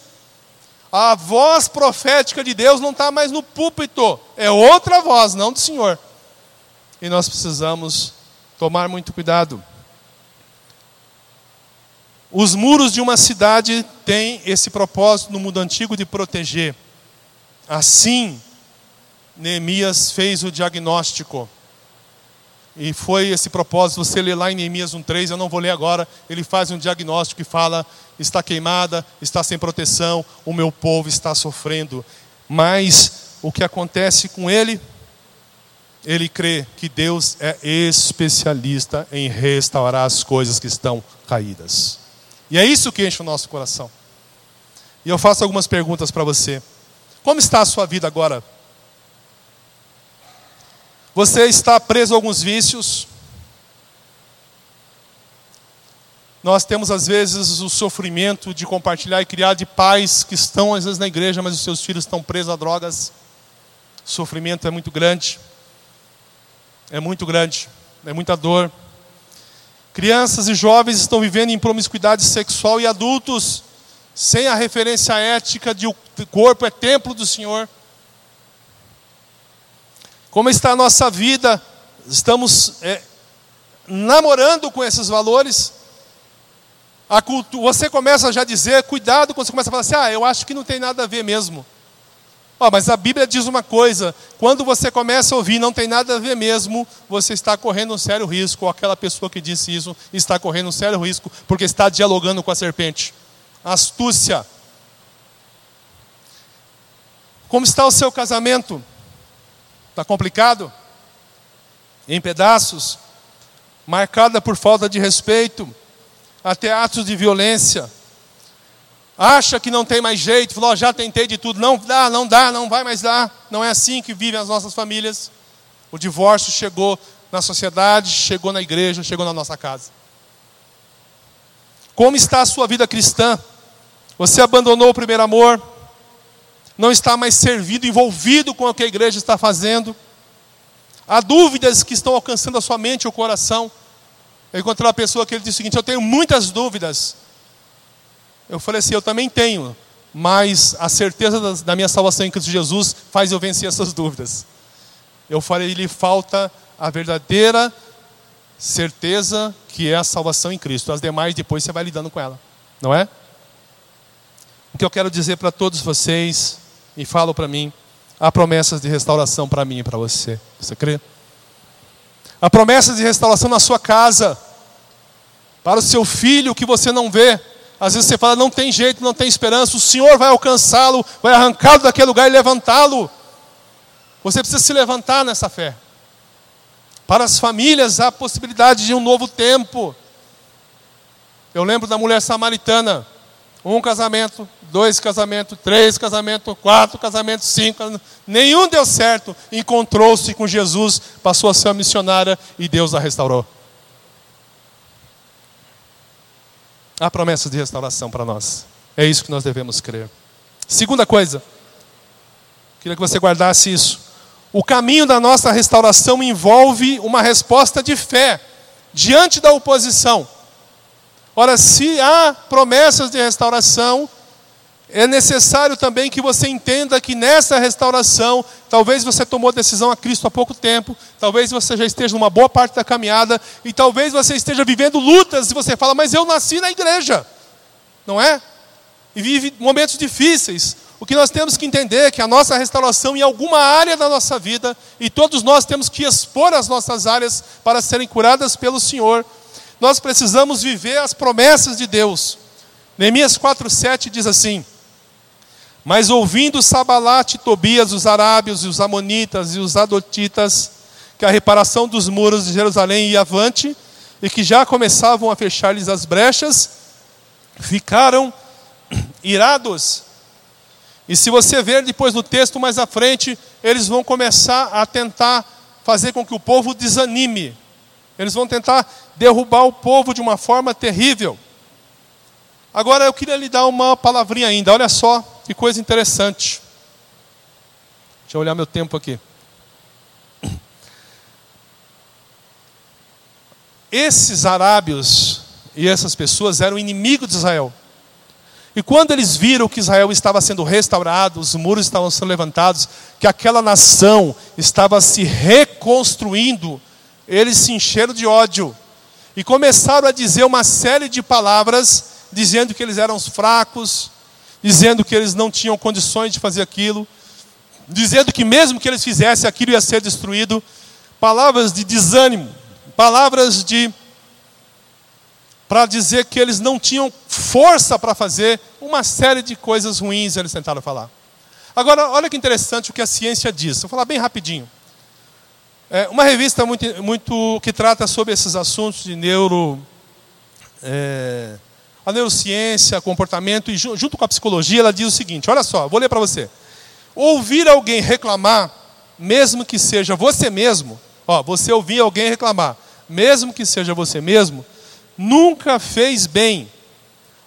S2: A voz profética de Deus não está mais no púlpito, é outra voz, não do Senhor. E nós precisamos tomar muito cuidado. Os muros de uma cidade têm esse propósito no mundo antigo de proteger. Assim, Neemias fez o diagnóstico. E foi esse propósito, você lê lá em Neemias 1,3, eu não vou ler agora. Ele faz um diagnóstico e fala: está queimada, está sem proteção, o meu povo está sofrendo. Mas o que acontece com ele? Ele crê que Deus é especialista em restaurar as coisas que estão caídas. E é isso que enche o nosso coração. E eu faço algumas perguntas para você. Como está a sua vida agora? Você está preso a alguns vícios. Nós temos às vezes o sofrimento de compartilhar e criar de pais que estão às vezes na igreja, mas os seus filhos estão presos a drogas. O sofrimento é muito grande. É muito grande. É muita dor. Crianças e jovens estão vivendo em promiscuidade sexual e adultos sem a referência ética de o corpo é templo do Senhor. Como está a nossa vida? Estamos é, namorando com esses valores? Cultu você começa já a dizer, cuidado quando você começa a falar assim, ah, eu acho que não tem nada a ver mesmo. Oh, mas a Bíblia diz uma coisa: quando você começa a ouvir, não tem nada a ver mesmo, você está correndo um sério risco. Ou aquela pessoa que disse isso está correndo um sério risco, porque está dialogando com a serpente. Astúcia. Como está o seu casamento? Está complicado? Em pedaços? Marcada por falta de respeito? Até atos de violência? Acha que não tem mais jeito? Falou, oh, já tentei de tudo. Não dá, não dá, não vai mais dar. Não é assim que vivem as nossas famílias. O divórcio chegou na sociedade, chegou na igreja, chegou na nossa casa. Como está a sua vida cristã? Você abandonou o primeiro amor? não está mais servido, envolvido com o que a igreja está fazendo. Há dúvidas que estão alcançando a sua mente e o coração. Eu encontrei uma pessoa que ele disse o seguinte: Eu tenho muitas dúvidas. Eu falei assim: Eu também tenho, mas a certeza da minha salvação em Cristo Jesus faz eu vencer essas dúvidas. Eu falei: Lhe falta a verdadeira certeza que é a salvação em Cristo. As demais depois você vai lidando com ela, não é? O que eu quero dizer para todos vocês e falam para mim, há promessas de restauração para mim e para você. Você crê? Há promessas de restauração na sua casa, para o seu filho que você não vê. Às vezes você fala, não tem jeito, não tem esperança, o Senhor vai alcançá-lo, vai arrancá-lo daquele lugar e levantá-lo. Você precisa se levantar nessa fé. Para as famílias, há a possibilidade de um novo tempo. Eu lembro da mulher samaritana, um casamento, dois casamentos, três casamentos, quatro casamentos, cinco. Nenhum deu certo. Encontrou-se com Jesus, passou a ser uma missionária e Deus a restaurou. Há promessas de restauração para nós. É isso que nós devemos crer. Segunda coisa, queria que você guardasse isso. O caminho da nossa restauração envolve uma resposta de fé diante da oposição. Ora, se há promessas de restauração, é necessário também que você entenda que nessa restauração, talvez você tomou decisão a Cristo há pouco tempo, talvez você já esteja numa boa parte da caminhada, e talvez você esteja vivendo lutas, e você fala, mas eu nasci na igreja, não é? E vive momentos difíceis. O que nós temos que entender é que a nossa restauração em alguma área da nossa vida, e todos nós temos que expor as nossas áreas para serem curadas pelo Senhor, nós precisamos viver as promessas de Deus. Neemias 4,7 diz assim: Mas ouvindo Sabalate Tobias, os arábios e os amonitas e os adotitas, que a reparação dos muros de Jerusalém ia avante, e que já começavam a fechar-lhes as brechas, ficaram irados. E se você ver depois no texto mais à frente, eles vão começar a tentar fazer com que o povo desanime. Eles vão tentar derrubar o povo de uma forma terrível. Agora eu queria lhe dar uma palavrinha ainda, olha só que coisa interessante. Deixa eu olhar meu tempo aqui. Esses arábios e essas pessoas eram inimigos de Israel. E quando eles viram que Israel estava sendo restaurado, os muros estavam sendo levantados, que aquela nação estava se reconstruindo, eles se encheram de ódio e começaram a dizer uma série de palavras, dizendo que eles eram fracos, dizendo que eles não tinham condições de fazer aquilo, dizendo que mesmo que eles fizessem aquilo ia ser destruído, palavras de desânimo, palavras de para dizer que eles não tinham força para fazer uma série de coisas ruins, eles tentaram falar. Agora, olha que interessante o que a ciência diz. Vou falar bem rapidinho. É uma revista muito, muito que trata sobre esses assuntos de neuro, é, a neurociência, comportamento e junto com a psicologia, ela diz o seguinte: olha só, vou ler para você. Ouvir alguém reclamar, mesmo que seja você mesmo, ó, você ouvir alguém reclamar, mesmo que seja você mesmo, nunca fez bem.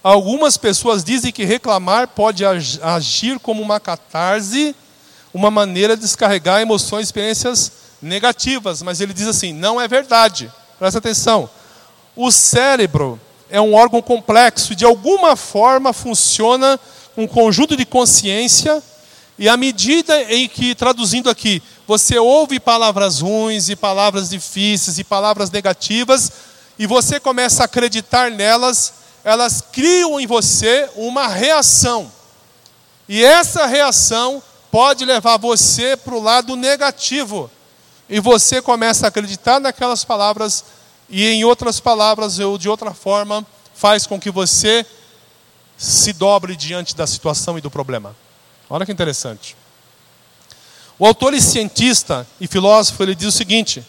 S2: Algumas pessoas dizem que reclamar pode agir como uma catarse, uma maneira de descarregar emoções, experiências negativas, mas ele diz assim: não é verdade. Presta atenção. O cérebro é um órgão complexo e de alguma forma funciona um conjunto de consciência e à medida em que, traduzindo aqui, você ouve palavras ruins e palavras difíceis e palavras negativas, e você começa a acreditar nelas, elas criam em você uma reação. E essa reação pode levar você para o lado negativo. E você começa a acreditar naquelas palavras, e em outras palavras, ou de outra forma, faz com que você se dobre diante da situação e do problema. Olha que interessante. O autor e cientista e filósofo, ele diz o seguinte: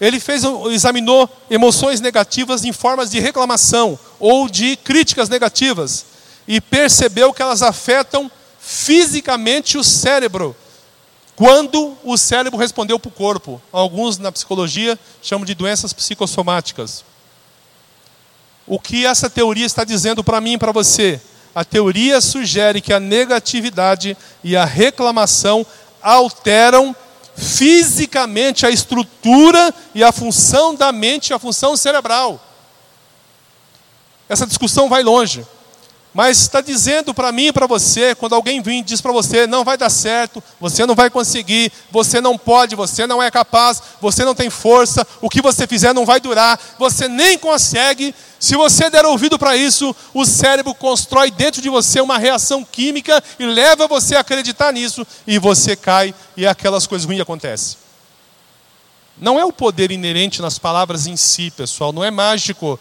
S2: ele fez, examinou emoções negativas em formas de reclamação ou de críticas negativas e percebeu que elas afetam fisicamente o cérebro. Quando o cérebro respondeu para o corpo, alguns na psicologia chamam de doenças psicossomáticas. O que essa teoria está dizendo para mim e para você? A teoria sugere que a negatividade e a reclamação alteram fisicamente a estrutura e a função da mente, a função cerebral. Essa discussão vai longe. Mas está dizendo para mim e para você, quando alguém vem e diz para você, não vai dar certo, você não vai conseguir, você não pode, você não é capaz, você não tem força, o que você fizer não vai durar, você nem consegue. Se você der ouvido para isso, o cérebro constrói dentro de você uma reação química e leva você a acreditar nisso, e você cai e aquelas coisas ruins acontecem. Não é o poder inerente nas palavras em si, pessoal, não é mágico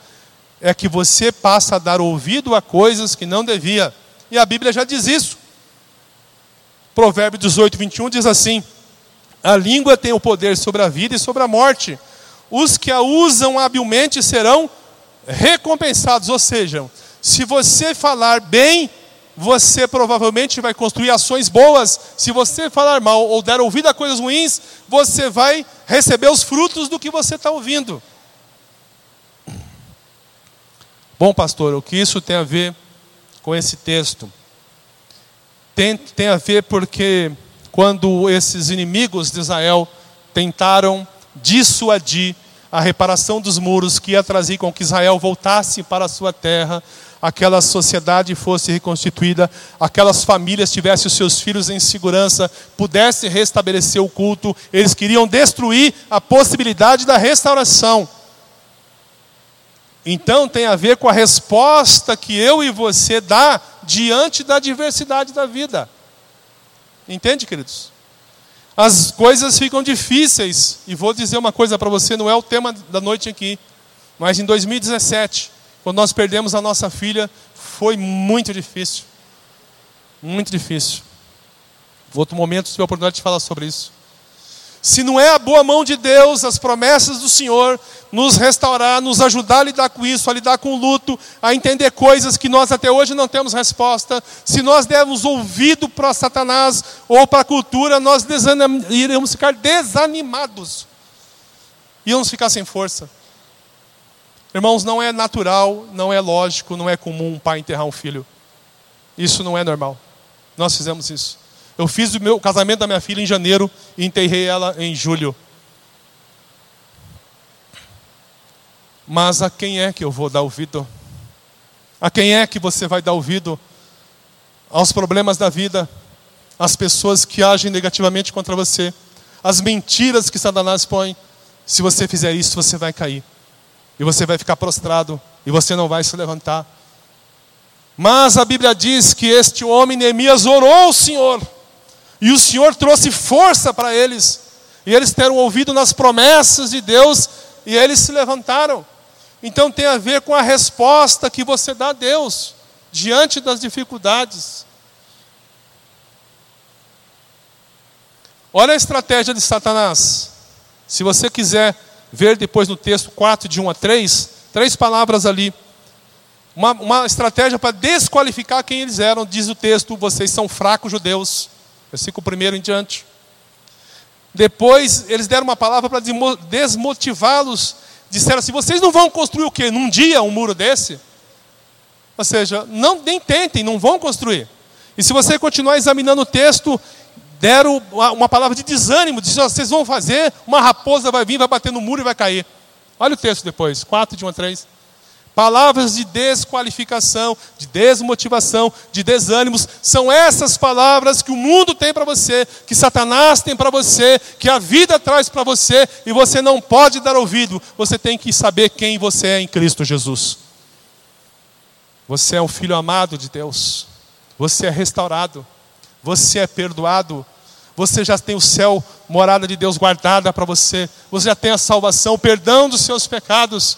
S2: é que você passa a dar ouvido a coisas que não devia. E a Bíblia já diz isso. Provérbio 18, 21 diz assim: A língua tem o poder sobre a vida e sobre a morte. Os que a usam habilmente serão recompensados. Ou seja, se você falar bem, você provavelmente vai construir ações boas. Se você falar mal ou der ouvido a coisas ruins, você vai receber os frutos do que você está ouvindo. Bom, pastor, o que isso tem a ver com esse texto? Tem, tem a ver porque quando esses inimigos de Israel tentaram dissuadir a reparação dos muros que ia trazer com que Israel voltasse para a sua terra, aquela sociedade fosse reconstituída, aquelas famílias tivessem os seus filhos em segurança, pudessem restabelecer o culto, eles queriam destruir a possibilidade da restauração. Então tem a ver com a resposta que eu e você dá diante da diversidade da vida. Entende, queridos? As coisas ficam difíceis, e vou dizer uma coisa para você, não é o tema da noite aqui, mas em 2017, quando nós perdemos a nossa filha, foi muito difícil. Muito difícil. Outro momento tive a oportunidade de falar sobre isso. Se não é a boa mão de Deus, as promessas do Senhor, nos restaurar, nos ajudar a lidar com isso, a lidar com o luto, a entender coisas que nós até hoje não temos resposta, se nós dermos ouvido para Satanás ou para a cultura, nós iremos ficar desanimados, íamos ficar sem força. Irmãos, não é natural, não é lógico, não é comum um pai enterrar um filho. Isso não é normal. Nós fizemos isso. Eu fiz o meu casamento da minha filha em janeiro e enterrei ela em julho. Mas a quem é que eu vou dar ouvido? A quem é que você vai dar ouvido? Aos problemas da vida, às pessoas que agem negativamente contra você, às mentiras que Satanás põe. Se você fizer isso, você vai cair. E você vai ficar prostrado. E você não vai se levantar. Mas a Bíblia diz que este homem, Neemias, orou ao Senhor. E o Senhor trouxe força para eles. E eles teram ouvido nas promessas de Deus. e eles se levantaram. Então tem a ver com a resposta que você dá a Deus diante das dificuldades. Olha a estratégia de Satanás. Se você quiser ver depois no texto 4, de 1 a 3, três palavras ali. Uma, uma estratégia para desqualificar quem eles eram, diz o texto: vocês são fracos judeus. Versículo 1 em diante. Depois eles deram uma palavra para desmotivá-los. Disseram assim: vocês não vão construir o quê? Num dia um muro desse? Ou seja, não, nem tentem, não vão construir. E se você continuar examinando o texto, deram uma palavra de desânimo, disseram, vocês vão fazer, uma raposa vai vir, vai bater no muro e vai cair. Olha o texto depois, 4 de 1 a 3. Palavras de desqualificação, de desmotivação, de desânimos, são essas palavras que o mundo tem para você, que Satanás tem para você, que a vida traz para você, e você não pode dar ouvido, você tem que saber quem você é em Cristo Jesus. Você é um filho amado de Deus, você é restaurado, você é perdoado, você já tem o céu, morada de Deus guardada para você, você já tem a salvação, o perdão dos seus pecados.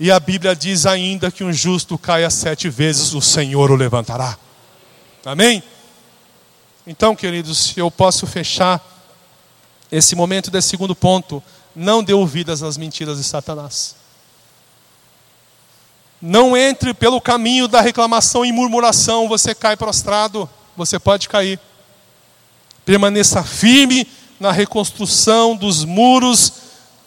S2: E a Bíblia diz ainda que um justo caia sete vezes, o Senhor o levantará. Amém? Então, queridos, eu posso fechar esse momento desse segundo ponto. Não dê ouvidas às mentiras de Satanás. Não entre pelo caminho da reclamação e murmuração, você cai prostrado, você pode cair. Permaneça firme na reconstrução dos muros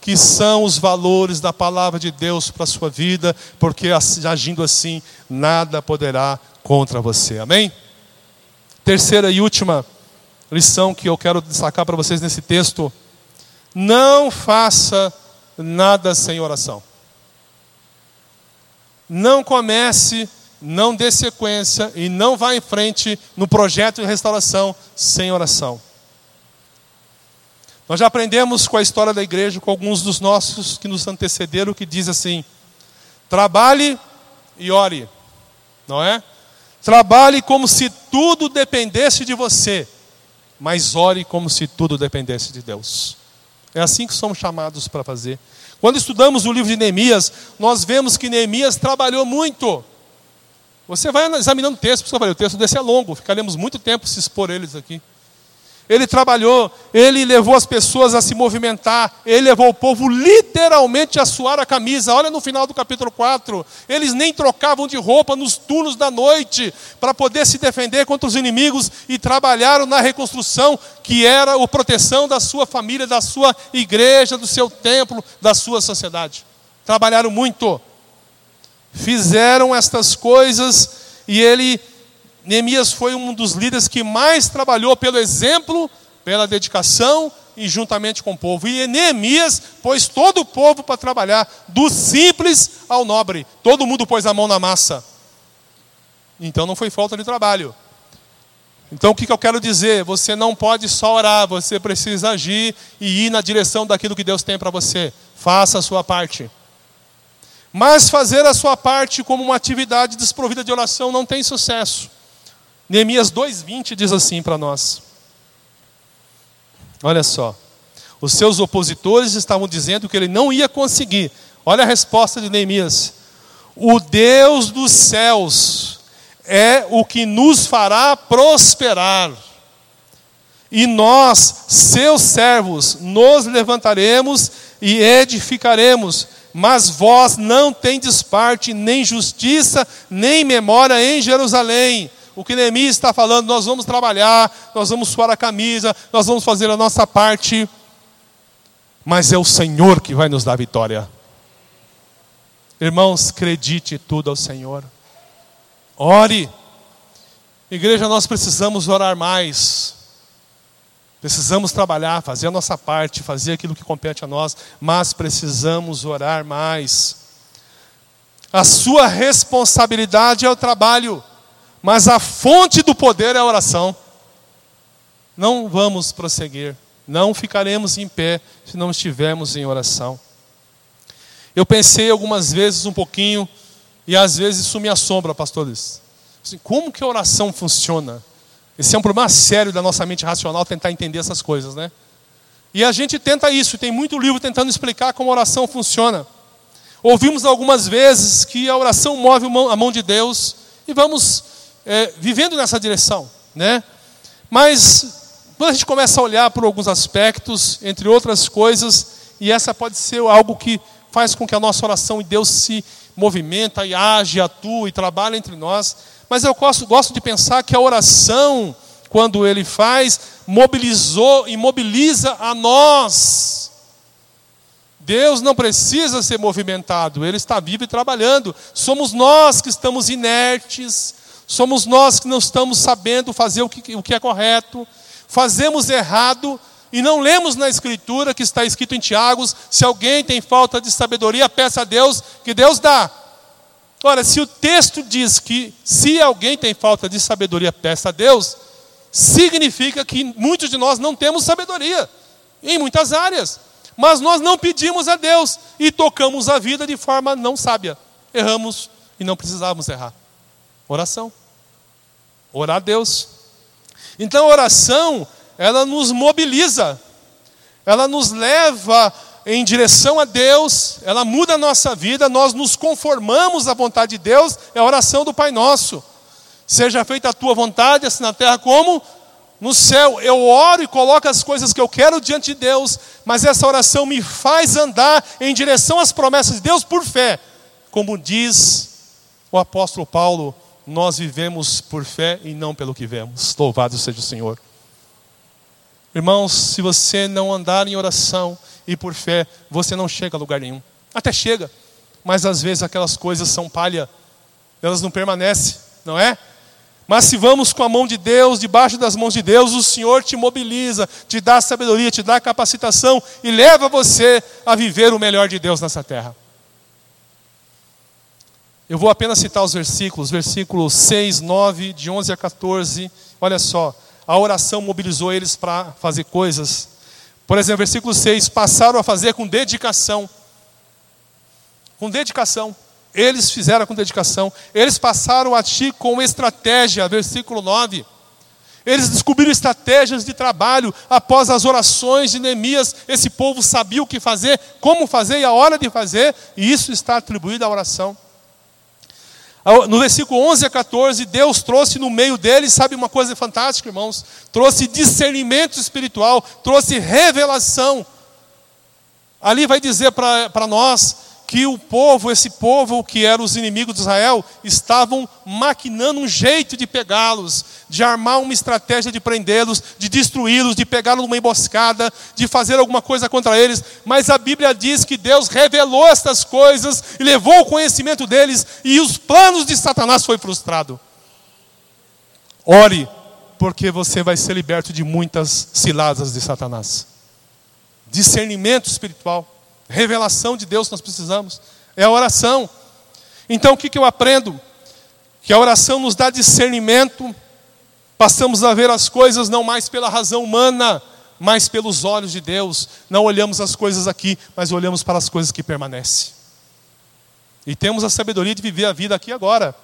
S2: que são os valores da palavra de Deus para a sua vida, porque agindo assim, nada poderá contra você. Amém? Terceira e última lição que eu quero destacar para vocês nesse texto: não faça nada sem oração. Não comece, não dê sequência e não vá em frente no projeto de restauração sem oração. Nós já aprendemos com a história da igreja, com alguns dos nossos que nos antecederam, que diz assim: trabalhe e ore, não é? Trabalhe como se tudo dependesse de você, mas ore como se tudo dependesse de Deus. É assim que somos chamados para fazer. Quando estudamos o livro de Neemias, nós vemos que Neemias trabalhou muito. Você vai examinando o texto, o texto desse é longo, ficaremos muito tempo se expor eles aqui. Ele trabalhou, ele levou as pessoas a se movimentar, ele levou o povo literalmente a suar a camisa. Olha no final do capítulo 4. Eles nem trocavam de roupa nos turnos da noite para poder se defender contra os inimigos e trabalharam na reconstrução, que era a proteção da sua família, da sua igreja, do seu templo, da sua sociedade. Trabalharam muito. Fizeram estas coisas e ele Neemias foi um dos líderes que mais trabalhou pelo exemplo, pela dedicação e juntamente com o povo. E Neemias pôs todo o povo para trabalhar, do simples ao nobre. Todo mundo pôs a mão na massa. Então não foi falta de trabalho. Então o que, eu quero dizer? Você não pode só orar, você precisa agir e ir na direção daquilo que Deus tem para você. Faça a sua parte. Mas fazer a sua parte como uma atividade desprovida de oração não tem sucesso. Neemias 2,20 diz assim para nós: Olha só, os seus opositores estavam dizendo que ele não ia conseguir. Olha a resposta de Neemias: O Deus dos céus é o que nos fará prosperar. E nós, seus servos, nos levantaremos e edificaremos, mas vós não tendes parte, nem justiça, nem memória em Jerusalém o que Neemias está falando, nós vamos trabalhar, nós vamos suar a camisa, nós vamos fazer a nossa parte, mas é o Senhor que vai nos dar vitória. Irmãos, acredite tudo ao Senhor. Ore. Igreja, nós precisamos orar mais. Precisamos trabalhar, fazer a nossa parte, fazer aquilo que compete a nós, mas precisamos orar mais. A sua responsabilidade é o trabalho mas a fonte do poder é a oração. Não vamos prosseguir, não ficaremos em pé se não estivermos em oração. Eu pensei algumas vezes um pouquinho, e às vezes isso me assombra, pastores. Assim, como que a oração funciona? Esse é um problema sério da nossa mente racional tentar entender essas coisas, né? E a gente tenta isso, tem muito livro tentando explicar como a oração funciona. Ouvimos algumas vezes que a oração move a mão de Deus e vamos é, vivendo nessa direção, né? Mas quando a gente começa a olhar por alguns aspectos, entre outras coisas, e essa pode ser algo que faz com que a nossa oração e Deus se movimenta e age, atua e trabalha entre nós. Mas eu gosto, gosto de pensar que a oração, quando ele faz, mobilizou e mobiliza a nós. Deus não precisa ser movimentado, Ele está vivo e trabalhando. Somos nós que estamos inertes, somos nós que não estamos sabendo fazer o que, o que é correto, fazemos errado e não lemos na Escritura que está escrito em Tiago: se alguém tem falta de sabedoria, peça a Deus, que Deus dá. Ora, se o texto diz que se alguém tem falta de sabedoria, peça a Deus, significa que muitos de nós não temos sabedoria em muitas áreas. Mas nós não pedimos a Deus e tocamos a vida de forma não sábia. Erramos e não precisávamos errar. Oração. Orar a Deus. Então a oração, ela nos mobiliza. Ela nos leva em direção a Deus, ela muda a nossa vida, nós nos conformamos à vontade de Deus, é a oração do Pai Nosso. Seja feita a tua vontade, assim na terra como no céu. Eu oro e coloco as coisas que eu quero diante de Deus, mas essa oração me faz andar em direção às promessas de Deus por fé. Como diz o apóstolo Paulo, nós vivemos por fé e não pelo que vemos. Louvado seja o Senhor. Irmãos, se você não andar em oração e por fé, você não chega a lugar nenhum. Até chega, mas às vezes aquelas coisas são palha, elas não permanecem, não é? Mas se vamos com a mão de Deus, debaixo das mãos de Deus, o Senhor te mobiliza, te dá sabedoria, te dá capacitação e leva você a viver o melhor de Deus nessa terra. Eu vou apenas citar os versículos, versículos 6, 9, de 11 a 14. Olha só, a oração mobilizou eles para fazer coisas. Por exemplo, versículo 6: passaram a fazer com dedicação. Com dedicação. Eles fizeram com dedicação. Eles passaram a ti com estratégia. Versículo 9. Eles descobriram estratégias de trabalho após as orações de Neemias. Esse povo sabia o que fazer, como fazer e a hora de fazer, e isso está atribuído à oração. No versículo 11 a 14, Deus trouxe no meio deles, sabe uma coisa fantástica, irmãos? Trouxe discernimento espiritual, trouxe revelação. Ali vai dizer para nós que o povo, esse povo que eram os inimigos de Israel, estavam maquinando um jeito de pegá-los, de armar uma estratégia de prendê-los, de destruí-los, de pegá-los numa emboscada, de fazer alguma coisa contra eles. Mas a Bíblia diz que Deus revelou estas coisas e levou o conhecimento deles, e os planos de Satanás foi frustrado. Ore, porque você vai ser liberto de muitas ciladas de Satanás. Discernimento espiritual. Revelação de Deus nós precisamos. É a oração. Então o que, que eu aprendo? Que a oração nos dá discernimento, passamos a ver as coisas não mais pela razão humana, mas pelos olhos de Deus. Não olhamos as coisas aqui, mas olhamos para as coisas que permanecem. E temos a sabedoria de viver a vida aqui agora.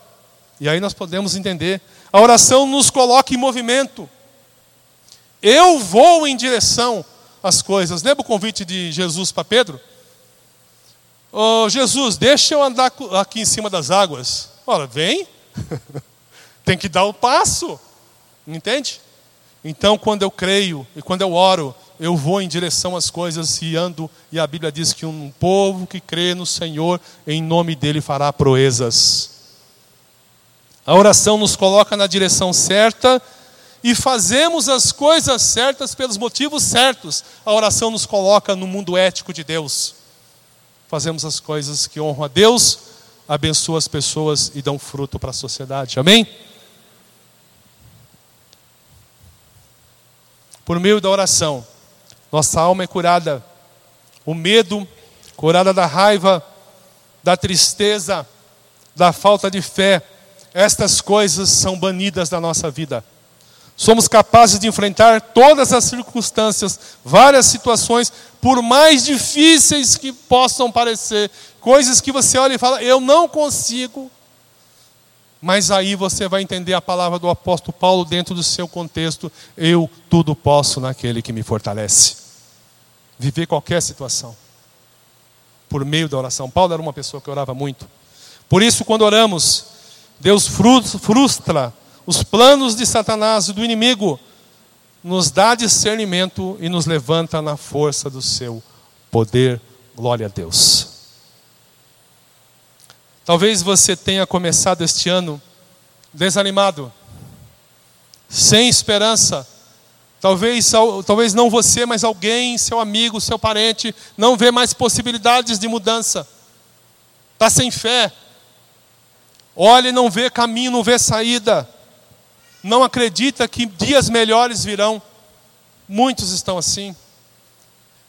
S2: E aí nós podemos entender. A oração nos coloca em movimento. Eu vou em direção às coisas. Lembra o convite de Jesus para Pedro? Oh, Jesus, deixa eu andar aqui em cima das águas. Ora, vem. Tem que dar o passo. Entende? Então, quando eu creio e quando eu oro, eu vou em direção às coisas e ando, e a Bíblia diz que um povo que crê no Senhor, em nome dele fará proezas. A oração nos coloca na direção certa e fazemos as coisas certas pelos motivos certos. A oração nos coloca no mundo ético de Deus fazemos as coisas que honram a Deus, abençoam as pessoas e dão fruto para a sociedade. Amém? Por meio da oração, nossa alma é curada. O medo, curada da raiva, da tristeza, da falta de fé, estas coisas são banidas da nossa vida. Somos capazes de enfrentar todas as circunstâncias, várias situações, por mais difíceis que possam parecer, coisas que você olha e fala, eu não consigo. Mas aí você vai entender a palavra do apóstolo Paulo dentro do seu contexto: eu tudo posso naquele que me fortalece. viver qualquer situação por meio da oração. Paulo era uma pessoa que orava muito. Por isso, quando oramos, Deus frustra os planos de Satanás e do inimigo, nos dá discernimento e nos levanta na força do seu poder. Glória a Deus. Talvez você tenha começado este ano desanimado, sem esperança. Talvez, talvez não você, mas alguém, seu amigo, seu parente, não vê mais possibilidades de mudança. Está sem fé. Olha e não vê caminho, não vê saída. Não acredita que dias melhores virão. Muitos estão assim.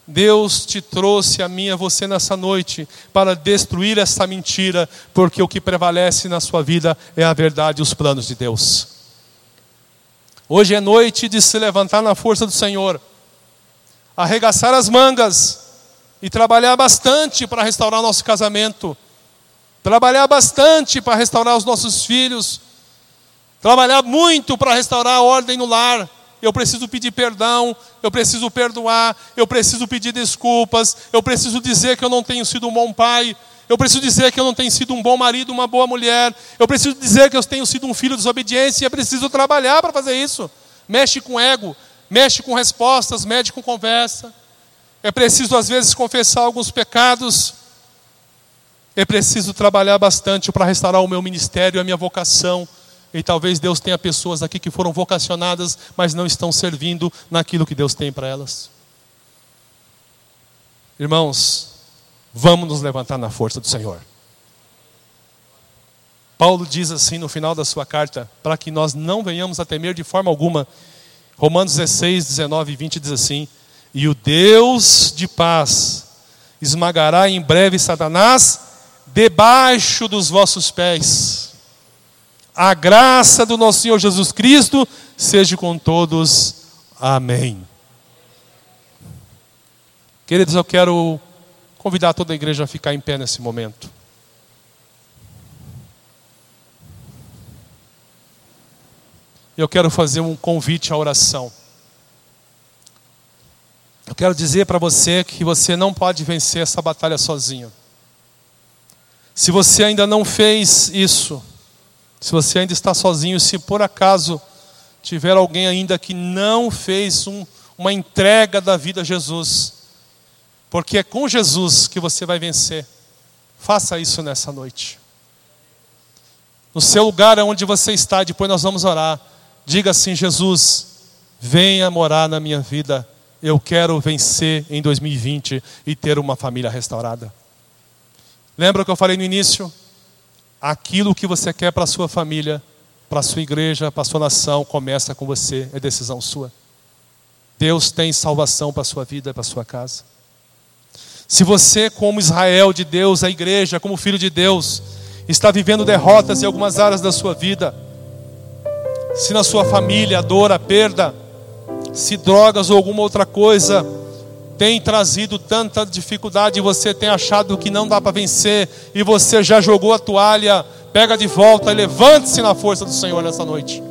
S2: Deus te trouxe a mim a você nessa noite para destruir essa mentira, porque o que prevalece na sua vida é a verdade e os planos de Deus. Hoje é noite de se levantar na força do Senhor, arregaçar as mangas e trabalhar bastante para restaurar nosso casamento, trabalhar bastante para restaurar os nossos filhos, trabalhar muito para restaurar a ordem no lar eu preciso pedir perdão, eu preciso perdoar, eu preciso pedir desculpas, eu preciso dizer que eu não tenho sido um bom pai, eu preciso dizer que eu não tenho sido um bom marido, uma boa mulher, eu preciso dizer que eu tenho sido um filho desobediente e é preciso trabalhar para fazer isso. Mexe com ego, mexe com respostas, mexe com conversa. É preciso, às vezes, confessar alguns pecados. É preciso trabalhar bastante para restaurar o meu ministério, a minha vocação e talvez Deus tenha pessoas aqui que foram vocacionadas, mas não estão servindo naquilo que Deus tem para elas. Irmãos, vamos nos levantar na força do Senhor. Paulo diz assim no final da sua carta, para que nós não venhamos a temer de forma alguma. Romanos 16, 19 e 20 diz assim: E o Deus de paz esmagará em breve Satanás debaixo dos vossos pés. A graça do nosso Senhor Jesus Cristo seja com todos. Amém. Queridos, eu quero convidar toda a igreja a ficar em pé nesse momento. Eu quero fazer um convite à oração. Eu quero dizer para você que você não pode vencer essa batalha sozinho. Se você ainda não fez isso, se você ainda está sozinho, se por acaso tiver alguém ainda que não fez um, uma entrega da vida a Jesus, porque é com Jesus que você vai vencer, faça isso nessa noite. No seu lugar onde você está, depois nós vamos orar. Diga assim: Jesus, venha morar na minha vida. Eu quero vencer em 2020 e ter uma família restaurada. Lembra o que eu falei no início? Aquilo que você quer para a sua família, para a sua igreja, para a sua nação, começa com você, é decisão sua. Deus tem salvação para a sua vida, para a sua casa. Se você, como Israel de Deus, a igreja, como filho de Deus, está vivendo derrotas em algumas áreas da sua vida, se na sua família a dor, a perda, se drogas ou alguma outra coisa tem trazido tanta dificuldade e você tem achado que não dá para vencer e você já jogou a toalha, pega de volta levante-se na força do Senhor nessa noite.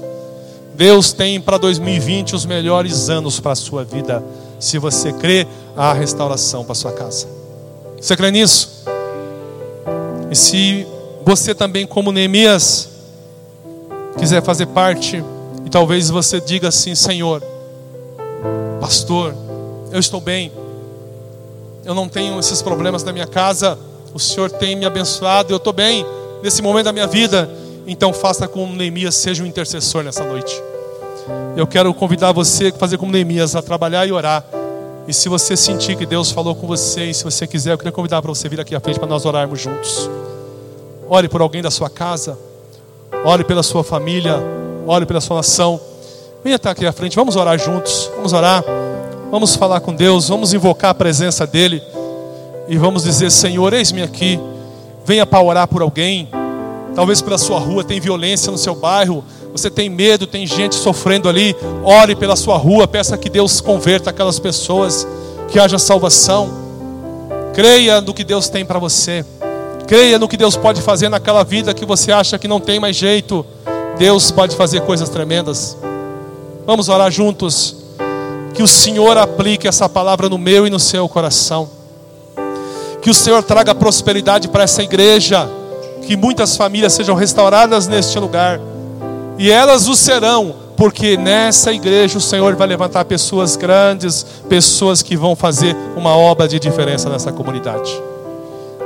S2: Deus tem para 2020 os melhores anos para a sua vida, se você crê a restauração para a sua casa. Você crê nisso? E se você também, como Neemias, quiser fazer parte, e talvez você diga assim: Senhor, pastor, eu estou bem, eu não tenho esses problemas na minha casa, o Senhor tem me abençoado, eu estou bem nesse momento da minha vida. Então faça como Neemias, seja um intercessor nessa noite. Eu quero convidar você a fazer como Neemias, a trabalhar e orar. E se você sentir que Deus falou com você, e se você quiser, eu queria convidar para você vir aqui à frente para nós orarmos juntos. Ore por alguém da sua casa, ore pela sua família, ore pela sua nação. Venha até aqui à frente, vamos orar juntos, vamos orar. Vamos falar com Deus, vamos invocar a presença dEle e vamos dizer: Senhor, eis-me aqui, venha para orar por alguém. Talvez pela sua rua tem violência no seu bairro, você tem medo, tem gente sofrendo ali. Ore pela sua rua, peça que Deus converta aquelas pessoas, que haja salvação. Creia no que Deus tem para você. Creia no que Deus pode fazer naquela vida que você acha que não tem mais jeito. Deus pode fazer coisas tremendas. Vamos orar juntos. Que o Senhor aplique essa palavra no meu e no seu coração. Que o Senhor traga prosperidade para essa igreja. Que muitas famílias sejam restauradas neste lugar. E elas o serão, porque nessa igreja o Senhor vai levantar pessoas grandes, pessoas que vão fazer uma obra de diferença nessa comunidade.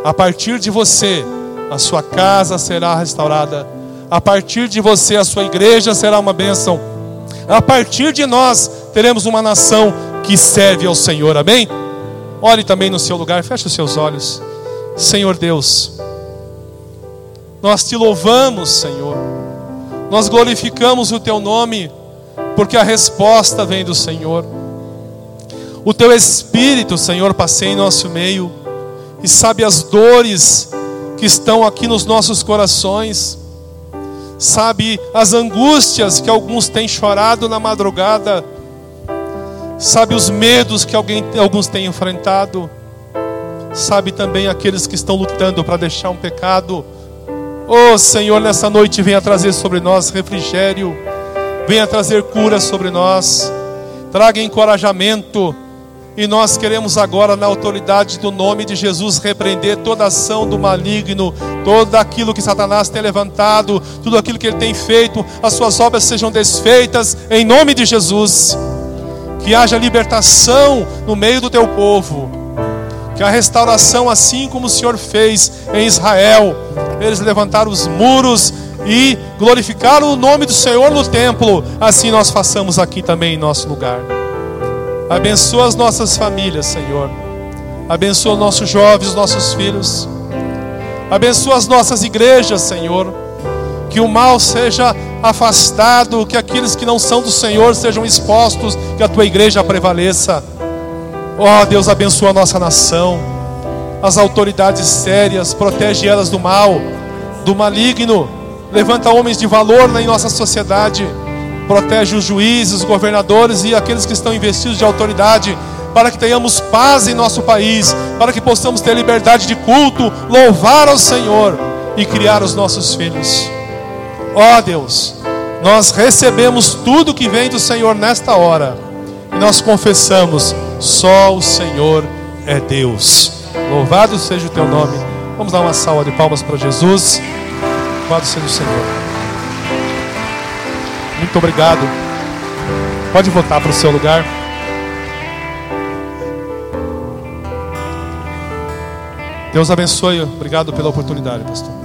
S2: A partir de você, a sua casa será restaurada. A partir de você, a sua igreja será uma bênção. A partir de nós, teremos uma nação que serve ao Senhor. Amém? Olhe também no seu lugar, feche os seus olhos. Senhor Deus, nós te louvamos, Senhor. Nós glorificamos o teu nome, porque a resposta vem do Senhor. O teu Espírito, Senhor, passeia em nosso meio e sabe as dores que estão aqui nos nossos corações, sabe as angústias que alguns têm chorado na madrugada, sabe os medos que alguém, alguns têm enfrentado, sabe também aqueles que estão lutando para deixar um pecado. Oh Senhor, nessa noite venha trazer sobre nós refrigério, venha trazer cura sobre nós, traga encorajamento e nós queremos agora, na autoridade do nome de Jesus, repreender toda ação do maligno, todo aquilo que Satanás tem levantado, tudo aquilo que ele tem feito, as suas obras sejam desfeitas, em nome de Jesus. Que haja libertação no meio do teu povo, que a restauração, assim como o Senhor fez em Israel, eles levantaram os muros e glorificaram o nome do Senhor no templo, assim nós façamos aqui também em nosso lugar. Abençoa as nossas famílias, Senhor. Abençoa nossos jovens, nossos filhos. Abençoa as nossas igrejas, Senhor. Que o mal seja afastado, que aqueles que não são do Senhor sejam expostos, que a tua igreja prevaleça. Ó oh, Deus, abençoa a nossa nação, as autoridades sérias, protege elas do mal, do maligno. Levanta homens de valor na nossa sociedade protege os juízes, os governadores e aqueles que estão investidos de autoridade, para que tenhamos paz em nosso país, para que possamos ter liberdade de culto, louvar ao Senhor e criar os nossos filhos. Ó Deus, nós recebemos tudo que vem do Senhor nesta hora e nós confessamos: só o Senhor é Deus. Louvado seja o teu nome. Vamos dar uma salva de palmas para Jesus. Louvado seja o Senhor. Muito obrigado. Pode voltar para o seu lugar. Deus abençoe. Obrigado pela oportunidade, pastor.